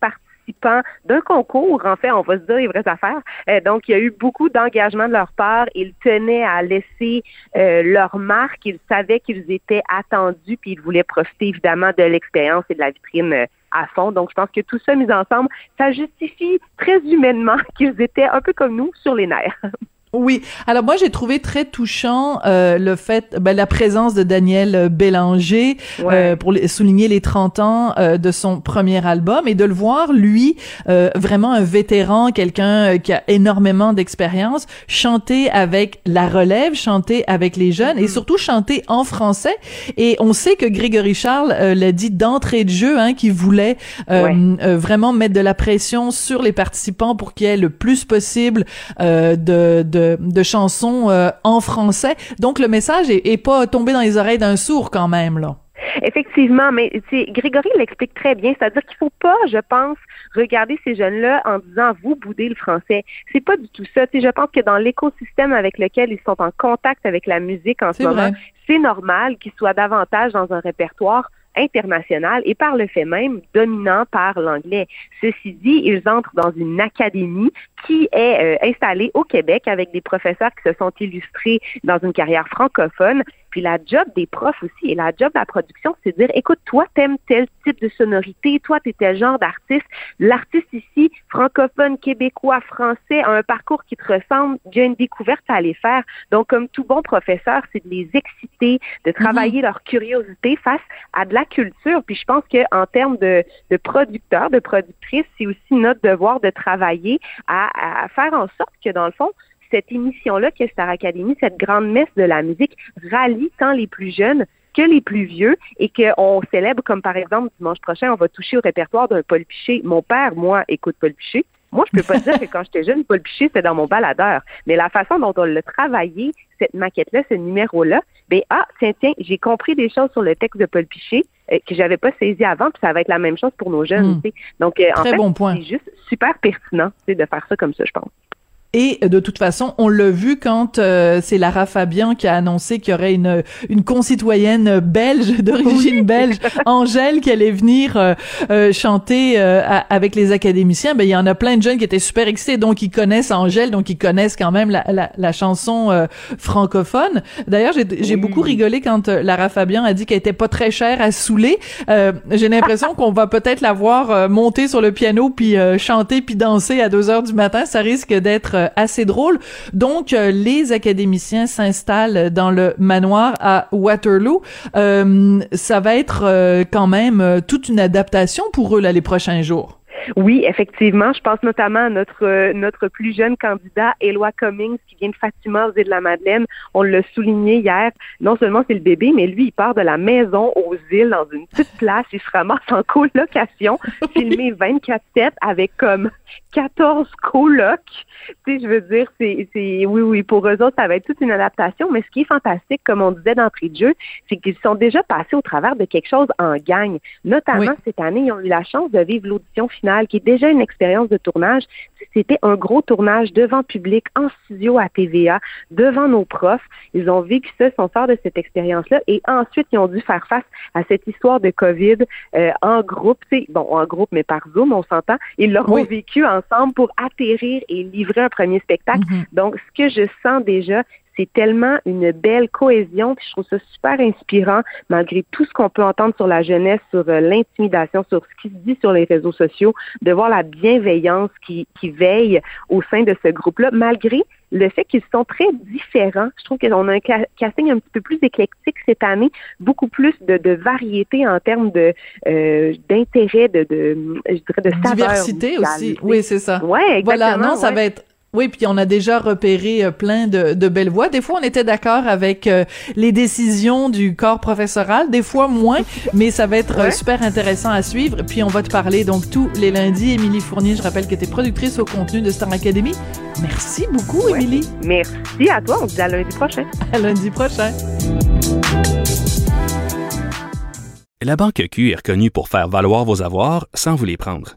d'un concours, en fait, on va se dire les vraies affaires. Euh, donc, il y a eu beaucoup d'engagement de leur part. Ils tenaient à laisser euh, leur marque. Ils savaient qu'ils étaient attendus, puis ils voulaient profiter évidemment de l'expérience et de la vitrine euh, à fond. Donc, je pense que tout ça mis ensemble, ça justifie très humainement [laughs] qu'ils étaient un peu comme nous sur les nerfs. [laughs] Oui. Alors moi j'ai trouvé très touchant euh, le fait ben, la présence de Daniel Bélanger Ouais. euh, pour les- souligner les 30 ans euh, de son premier album et de le voir lui euh, vraiment un vétéran, quelqu'un euh, qui a énormément d'expérience chanter avec la relève, chanter avec les jeunes et surtout chanter en français et on sait que Grégory Charles euh, l'a dit d'entrée de jeu hein, qu'il voulait euh, Ouais. euh, vraiment mettre de la pression sur les participants pour qu'il y ait le plus possible euh, de, de, de chansons euh, en français. Donc le message est, est pas tombé dans les oreilles d'un sourd quand même là. Effectivement, mais Grégory l'explique très bien, c'est-à-dire qu'il faut pas, je pense, regarder ces jeunes-là en disant vous boudez le français. C'est pas du tout ça. Je pense que dans l'écosystème avec lequel ils sont en contact avec la musique en ce moment, c'est normal qu'ils soient davantage dans un répertoire international et par le fait même dominant par l'anglais. Ceci dit, ils entrent dans une académie qui est euh, installée au Québec avec des professeurs qui se sont illustrés dans une carrière francophone. Puis la job des profs aussi et la job de la production, c'est de dire, écoute, toi, t'aimes tel type de sonorité, toi, t'es tel genre d'artiste. L'artiste ici, francophone, québécois, français, a un parcours qui te ressemble, il y a une découverte à aller faire. Donc, comme tout bon professeur, c'est de les exciter, de travailler leur curiosité face à de la culture. Puis je pense qu'en termes de, producteurs, de productrices, c'est aussi notre devoir de travailler à faire en sorte que, dans le fond, cette émission-là, que Star Academy, cette grande messe de la musique, rallie tant les plus jeunes que les plus vieux et qu'on célèbre comme par exemple dimanche prochain, on va toucher au répertoire d'un Paul Piché. Mon père, moi, écoute Paul Piché. Moi, je peux pas [laughs] dire que quand j'étais jeune, Paul Piché, c'était dans mon baladeur. Mais la façon dont on l'a travaillé, cette maquette-là, ce numéro-là, ben ah, tiens, tiens, j'ai compris des choses sur le texte de Paul Piché euh, que j'avais pas saisi avant, puis ça va être la même chose pour nos jeunes. Tu sais. Donc, euh, en fait, bon c'est juste super pertinent tu sais, de faire ça comme ça, je pense. Et de toute façon, on l'a vu quand euh, c'est Lara Fabian qui a annoncé qu'il y aurait une une concitoyenne belge [laughs] d'origine belge, Angèle, qui allait venir euh, euh, chanter euh, à- avec les académiciens. Ben il y en a plein de jeunes qui étaient super excités, donc ils connaissent Angèle, donc ils connaissent quand même la la, la chanson euh, francophone. D'ailleurs, j'ai j'ai beaucoup rigolé quand euh, Lara Fabian a dit qu'elle était pas très chère à saouler. Euh, j'ai l'impression qu'on va peut-être la voir euh, monter sur le piano puis euh, chanter puis danser à 2 heures du matin. Ça risque d'être euh, assez drôle. Donc, euh, les académiciens s'installent dans le manoir à Waterloo. Euh, ça va être euh, quand même toute une adaptation pour eux là les prochains jours. Oui, effectivement. Je pense notamment à notre euh, notre plus jeune candidat, Éloi Cummings, qui vient de Fatima aux îles de la Madeleine. On l'a souligné hier. Non seulement c'est le bébé, mais lui, il part de la maison aux îles dans une petite place. Il se ramasse en colocation, [laughs] filmé 24-7 avec comme 14 colocs. Tu sais, je veux dire, c'est, c'est, oui, oui, pour eux autres, ça va être toute une adaptation. Mais ce qui est fantastique, comme on disait d'entrée de jeu, c'est qu'ils sont déjà passés au travers de quelque chose en gang. Notamment, Oui. cette année, ils ont eu la chance de vivre l'audition finale, qui est déjà une expérience de tournage. C'était un gros tournage devant public, en studio à TVA, devant nos profs. Ils ont vécu ça, ils sont forts de cette expérience-là. Et ensuite, ils ont dû faire face à cette histoire de COVID euh, en groupe. tu sais, Bon, en groupe, mais par Zoom, on s'entend. Ils l'auront Oui. vécu ensemble pour atterrir et livrer un premier spectacle. Mhm. Donc, ce que je sens déjà, c'est tellement une belle cohésion, puis je trouve ça super inspirant, malgré tout ce qu'on peut entendre sur la jeunesse, sur euh, l'intimidation, sur ce qui se dit sur les réseaux sociaux, de voir la bienveillance qui, qui veille au sein de ce groupe-là, malgré le fait qu'ils sont très différents. Je trouve qu'on a un ca- casting un petit peu plus éclectique cette année, beaucoup plus de, de variété en termes de euh, d'intérêt, de, de, je dirais de saveur Diversité aussi. Oui, c'est ça. Ouais, Voilà, exactement, non, ça va être oui, puis on a déjà repéré euh, plein de, de belles voix. Des fois, on était d'accord avec euh, les décisions du corps professoral, des fois moins, [laughs] mais ça va être euh, Ouais. super intéressant à suivre. Puis on va te parler donc tous les lundis. Émilie Fournier, je rappelle que tu es productrice au contenu de Star Academy. Merci beaucoup, Ouais. Émilie. Merci à toi. On se dit à lundi prochain. [laughs] À lundi prochain. La Banque Q est reconnue pour faire valoir vos avoirs sans vous les prendre.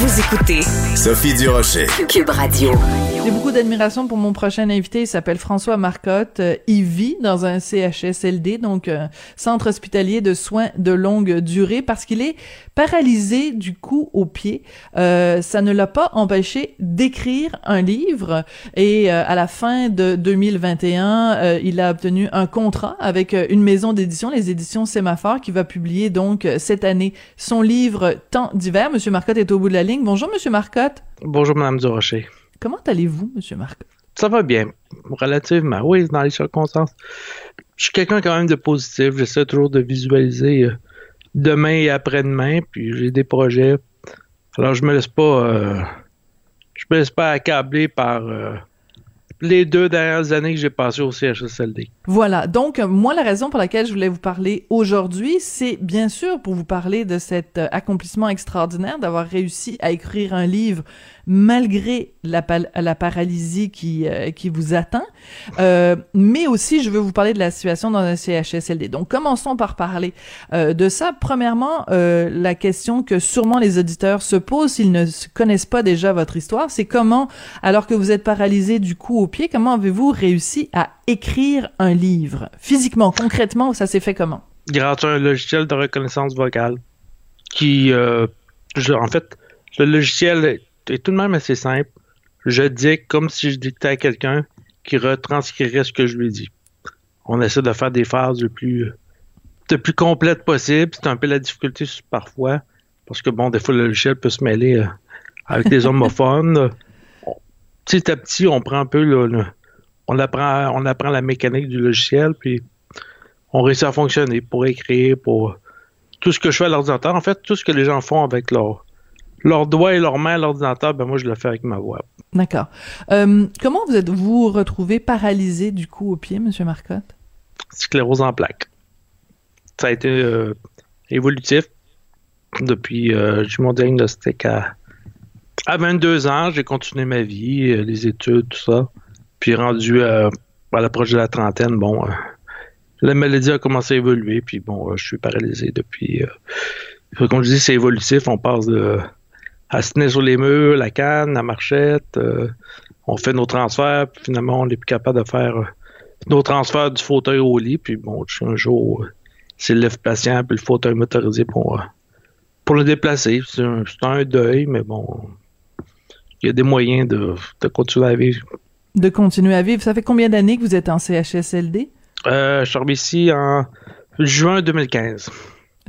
Vous écoutez Sophie Durocher. Cube Radio. J'ai beaucoup d'admiration pour mon prochain invité. Il s'appelle François Marcotte. Euh, il vit dans un CHSLD, donc un centre hospitalier de soins de longue durée, parce qu'il est paralysé du cou au pied. Euh, ça ne l'a pas empêché d'écrire un livre. Et euh, à la fin de 2021, euh, il a obtenu un contrat avec euh, une maison d'édition, les éditions Sémaphore, qui va publier donc cette année son livre Temps d'hiver. Monsieur Marcotte est au bout de la ligne. Bonjour, Monsieur Marcotte. Bonjour, Madame Durocher. Comment allez-vous, Monsieur Marcotte? Ça va bien, relativement. Oui, dans les circonstances. Je suis quelqu'un quand même de positif. J'essaie toujours de visualiser euh, demain et après-demain, puis j'ai des projets. Alors, je me laisse pas, euh, je me laisse pas accabler par euh, les deux dernières années que j'ai passées au CHSLD. Voilà. Donc, moi, la raison pour laquelle je voulais vous parler aujourd'hui, c'est bien sûr pour vous parler de cet euh, accomplissement extraordinaire d'avoir réussi à écrire un livre malgré la, paralysie qui, euh, vous atteint. Euh, mais aussi, je veux vous parler de la situation dans un CHSLD. Donc, commençons par parler euh, de ça. Premièrement, la question que sûrement les auditeurs se posent s'ils ne connaissent pas déjà votre histoire, c'est comment, alors que vous êtes paralysé du cou au pied, comment avez-vous réussi à écrire un livre? Physiquement, concrètement, ça s'est fait comment? grâce à un logiciel de reconnaissance vocale qui, en fait, le logiciel est, tout de même assez simple. Je dicte comme si je dictais à quelqu'un qui retranscrirait ce que je lui dis. On essaie de faire des phases le plus, le plus complètes possible. C'est un peu la difficulté parfois parce que, bon, des fois, le logiciel peut se mêler euh, avec des [laughs] homophones. On- Petit à petit, on prend un peu le- le- on apprend, on apprend la mécanique du logiciel, puis on réussit à fonctionner pour écrire, pour tout ce que je fais à l'ordinateur. En fait, tout ce que les gens font avec leur, leurs doigts et leurs mains à l'ordinateur, ben moi, je le fais avec ma voix. D'accord. Euh, comment vous êtes-vous retrouvé paralysé du cou au pied, Monsieur Marcotte? Sclérose en plaques. Ça a été euh, évolutif. Depuis, euh, j'ai eu mon diagnostic à, à 22 ans. J'ai continué ma vie, euh, les études, tout ça. Puis rendu à, l'approche de la trentaine, bon, la maladie a commencé à évoluer. Puis bon, je suis paralysé depuis. comme je dis, c'est évolutif. On passe de à se sur les murs, la canne, la marchette. euh, on fait nos transferts. Puis finalement, on n'est plus capable de faire euh, nos transferts du fauteuil au lit. Puis bon, un jour, euh, c'est le patient puis le fauteuil motorisé pour, pour le déplacer. C'est un, un deuil, mais bon, il y a des moyens de, de continuer à vivre. De continuer à vivre. Ça fait combien d'années que vous êtes en CHSLD? Euh, je suis arrivé ici en juin 2015.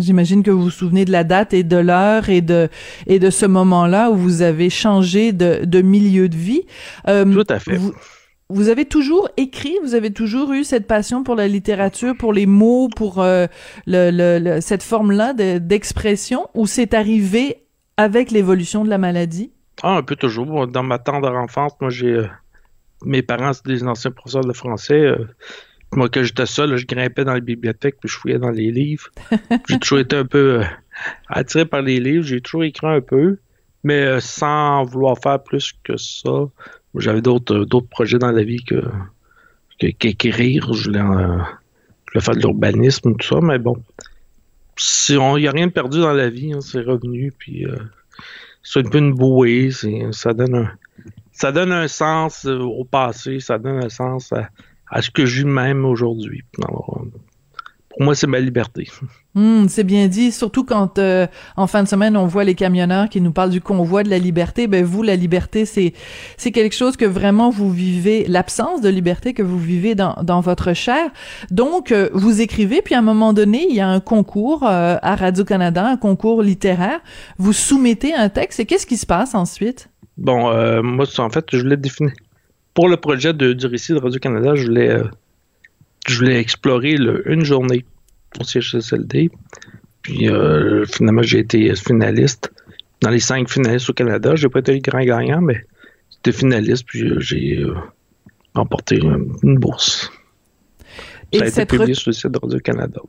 J'imagine que vous vous souvenez de la date et de l'heure et de et de ce moment-là où vous avez changé de, de milieu de vie. Euh, Tout à fait. Vous, vous avez toujours écrit, vous avez toujours eu cette passion pour la littérature, pour les mots, pour euh, le, le- le- cette forme-là de- d'expression, ou c'est arrivé avec l'évolution de la maladie? Ah, un peu toujours. Dans ma tendre enfance, moi, j'ai. euh, mes parents, c'est des anciens professeurs de français. Moi, quand j'étais seul, je grimpais dans les bibliothèques puis je fouillais dans les livres. [laughs] j'ai toujours été un peu euh, attiré par les livres. J'ai toujours écrit un peu, mais euh, sans vouloir faire plus que ça. J'avais d'autres euh, d'autres projets dans la vie que qu'écrire. Je voulais, faire de l'urbanisme, tout ça, mais bon. On n'y a rien de perdu dans la vie, hein, c'est revenu, puis c'est un peu une bouée, ça donne un, ça donne un sens au passé, ça donne un sens à, à ce que je vis même aujourd'hui. Euh, Pour moi, c'est ma liberté. Hum, [laughs] c'est bien dit, surtout quand euh, en fin de semaine on voit les camionneurs qui nous parlent du convoi de la liberté. Ben vous, la liberté, c'est c'est quelque chose que vraiment vous vivez, l'absence de liberté que vous vivez dans dans votre chair. Donc euh, vous écrivez, puis à un moment donné, il y a un concours euh, à Radio Canada, un concours littéraire. Vous soumettez un texte et qu'est-ce qui se passe ensuite? Bon, moi, en fait, je voulais définir. Pour le projet de, du récit de Radio-Canada, je voulais, euh, je voulais explorer le- une journée au CHSLD. Puis euh, finalement, j'ai été finaliste. Dans les cinq finalistes au Canada, j'ai pas été le grand gagnant, mais j'étais finaliste, puis euh, j'ai remporté une, une bourse. Et Ça a été publié sur le site de Radio-Canada.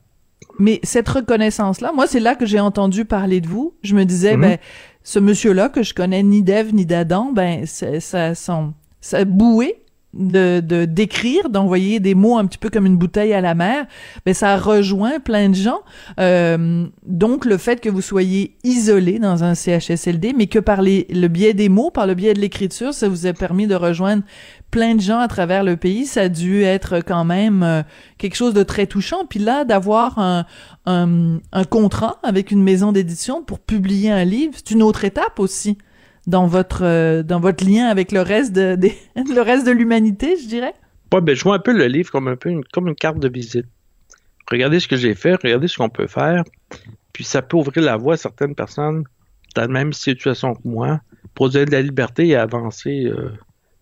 Mais cette reconnaissance-là, moi, c'est là que j'ai entendu parler de vous. Je me disais, Mhm. ben, ce monsieur-là que je connais ni d'Ève ni d'Adam, ben, ça, son, sa bouée de, de d'écrire, d'envoyer des mots un petit peu comme une bouteille à la mer, ben ça rejoint plein de gens. Euh, donc le fait que vous soyez isolé dans un CHSLD, mais que par le biais des mots, par le biais de l'écriture, ça vous a permis de rejoindre plein de gens à travers le pays, ça a dû être quand même euh, quelque chose de très touchant. Puis là, d'avoir un, un contrat avec une maison d'édition pour publier un livre, c'est une autre étape aussi dans votre euh, dans votre lien avec le reste de, [laughs] le reste de l'humanité, je dirais? Ouais, ben, je vois un peu le livre comme un peu une, comme une carte de visite. Regardez ce que j'ai fait, regardez ce qu'on peut faire, puis ça peut ouvrir la voie à certaines personnes dans la même situation que moi pour donner de la liberté et avancer euh,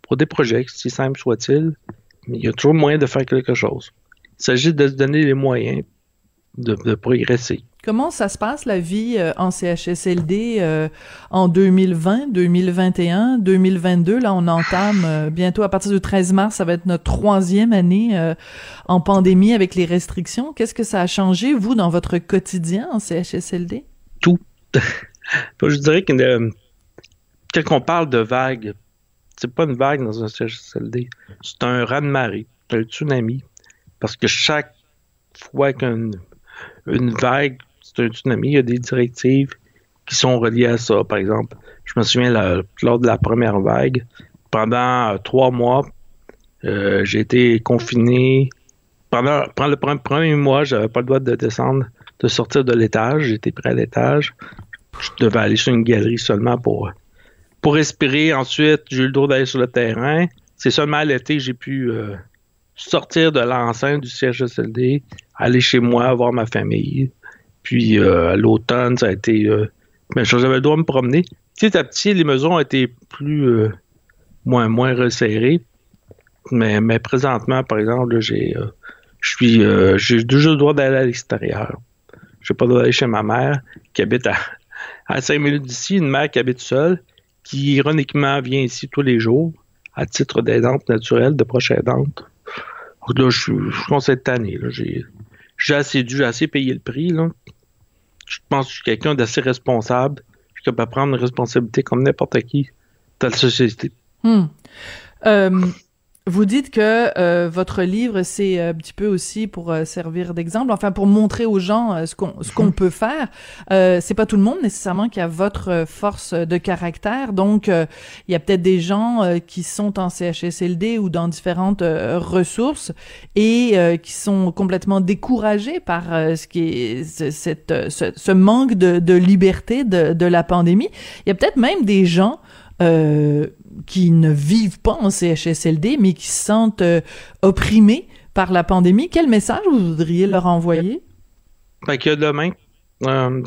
pour des projets, si simple soit-il. Mais il y a toujours moyen de faire quelque chose. Il s'agit de se donner les moyens de, de progresser. Comment ça se passe la vie euh, en CHSLD euh, en 2020, 2021, 2022 Là, on entame euh, bientôt à partir du 13 mars, ça va être notre troisième année en pandémie avec les restrictions. Qu'est-ce que ça a changé vous dans votre quotidien en CHSLD tout. [laughs] je dirais que quand on parle de vague, c'est pas une vague dans un CHSLD, c'est un raz-de-marée, c'est un tsunami. Parce que chaque fois qu'une une vague, c'est un tsunami, il y a des directives qui sont reliées à ça. Par exemple, je me souviens lors de la première vague, pendant euh, trois mois, euh, j'ai été confiné. Pendant, le pre- premier mois, j'avais pas le droit de descendre, de sortir de l'étage. J'étais près à l'étage. Je devais aller sur une galerie seulement pour, pour respirer. Ensuite, j'ai eu le droit d'aller sur le terrain. C'est seulement à l'été que j'ai pu euh, sortir de l'enceinte du CHSLD, aller chez moi, voir ma famille. Puis euh, à l'automne, ça a été. Euh, ben, j'avais le droit de me promener. Petit à petit, les mesures ont été plus. euh, moins, moins resserrées. Mais, mais présentement, par exemple, j'ai. je suis. j'ai toujours le droit d'aller à l'extérieur. Je n'ai pas le droit d'aller chez ma mère, qui habite à, à 5 minutes d'ici, une mère qui habite seule, qui ironiquement vient ici tous les jours, à titre d'aidante naturelle, de proche aidante. Donc là, je suis, je à être tanné. J'ai, j'ai assez dû, assez payé le prix. Là. Je pense que je suis quelqu'un d'assez responsable. Je suis capable prendre une responsabilité comme n'importe qui dans la société. Hmm. Euh, vous dites que euh, votre livre, c'est un petit peu aussi pour euh, servir d'exemple, enfin pour montrer aux gens euh, ce qu'on ce qu'on peut faire. Euh, c'est pas tout le monde nécessairement qui a votre euh, force de caractère, donc euh, il y a peut-être des gens euh, qui sont en CHSLD ou dans différentes euh, ressources et euh, qui sont complètement découragés par euh, ce qui est ce, cette, euh, ce, ce manque de, de liberté de, de la pandémie. Il y a peut-être même des gens euh, qui ne vivent pas en CHSLD, mais qui se sentent euh, opprimés par la pandémie. Quel message vous voudriez leur envoyer? Fait que demain, euh,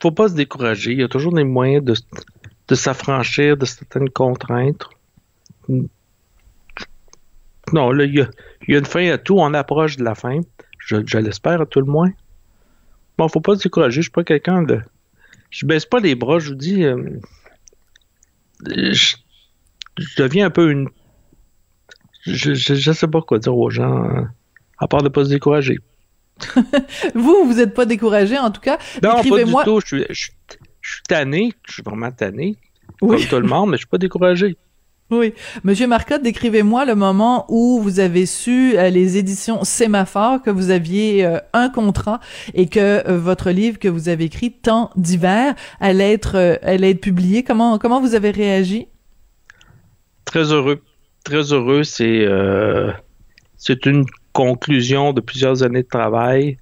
faut pas se décourager. Il y a toujours des moyens de, s'affranchir de certaines contraintes. Non, là, il y, a, y a une fin à tout. On approche de la fin. Je, je l'espère à tout le moins. Bon, faut pas se décourager. Je suis pas quelqu'un de. Je baisse pas les bras. Je vous dis. euh, je, je deviens un peu une. Je, je, je sais pas quoi dire aux gens, euh, à part de pas se décourager. [laughs] Vous, vous n'êtes pas découragé, en tout cas. Non, pas du tout. Je suis, je, suis- je suis tanné. Je suis vraiment tanné. Oui. Comme tout le monde, mais je suis pas découragé. Oui. Monsieur Marcotte, décrivez-moi le moment où vous avez su, euh, les éditions Sémaphore, que vous aviez euh, un contrat et que euh, votre livre que vous avez écrit, Temps d'hiver, allait être, allait publié. Comment, comment vous avez réagi? Très heureux. Très heureux. C'est c'est une conclusion de plusieurs années de travail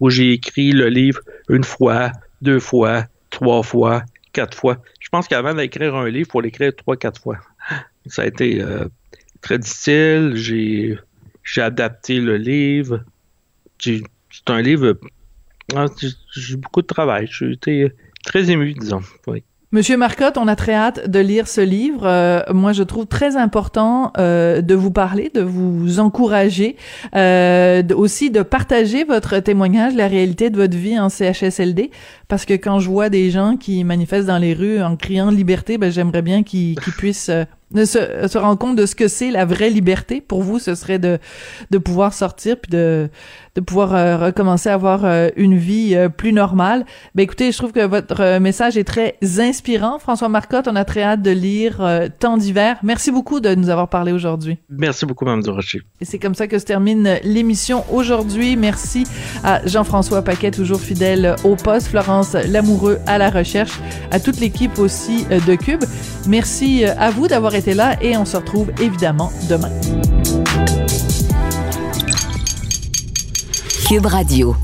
où j'ai écrit le livre une fois, deux fois, trois fois, quatre fois. Je pense qu'avant d'écrire un livre, il faut l'écrire trois, quatre fois. Ça a été euh, très difficile. J'ai j'ai adapté le livre. C'est un livre. ah, J'ai beaucoup de travail. J'ai été très ému, disons. Oui. Monsieur Marcotte, on a très hâte de lire ce livre. Euh, moi, je trouve très important euh, de vous parler, de vous encourager, aussi de partager votre témoignage, la réalité de votre vie en CHSLD, parce que quand je vois des gens qui manifestent dans les rues en criant liberté, ben j'aimerais bien qu'ils puissent euh, de se, se rendre compte de ce que c'est la vraie liberté. Pour vous, ce serait de, de pouvoir sortir puis de, de pouvoir euh, recommencer à avoir euh, une vie euh, plus normale. Ben écoutez, je trouve que votre message est très inspirant. François Marcotte, on a très hâte de lire Temps d'hiver. Merci beaucoup de nous avoir parlé aujourd'hui. Merci beaucoup, Mme Durocher. Et c'est comme ça que se termine l'émission aujourd'hui. Merci à Jean-François Paquet, toujours fidèle au poste, Florence Lamoureux à la recherche, à toute l'équipe aussi de Cube. Merci à vous d'avoir été là et on se retrouve évidemment demain. Cube Radio.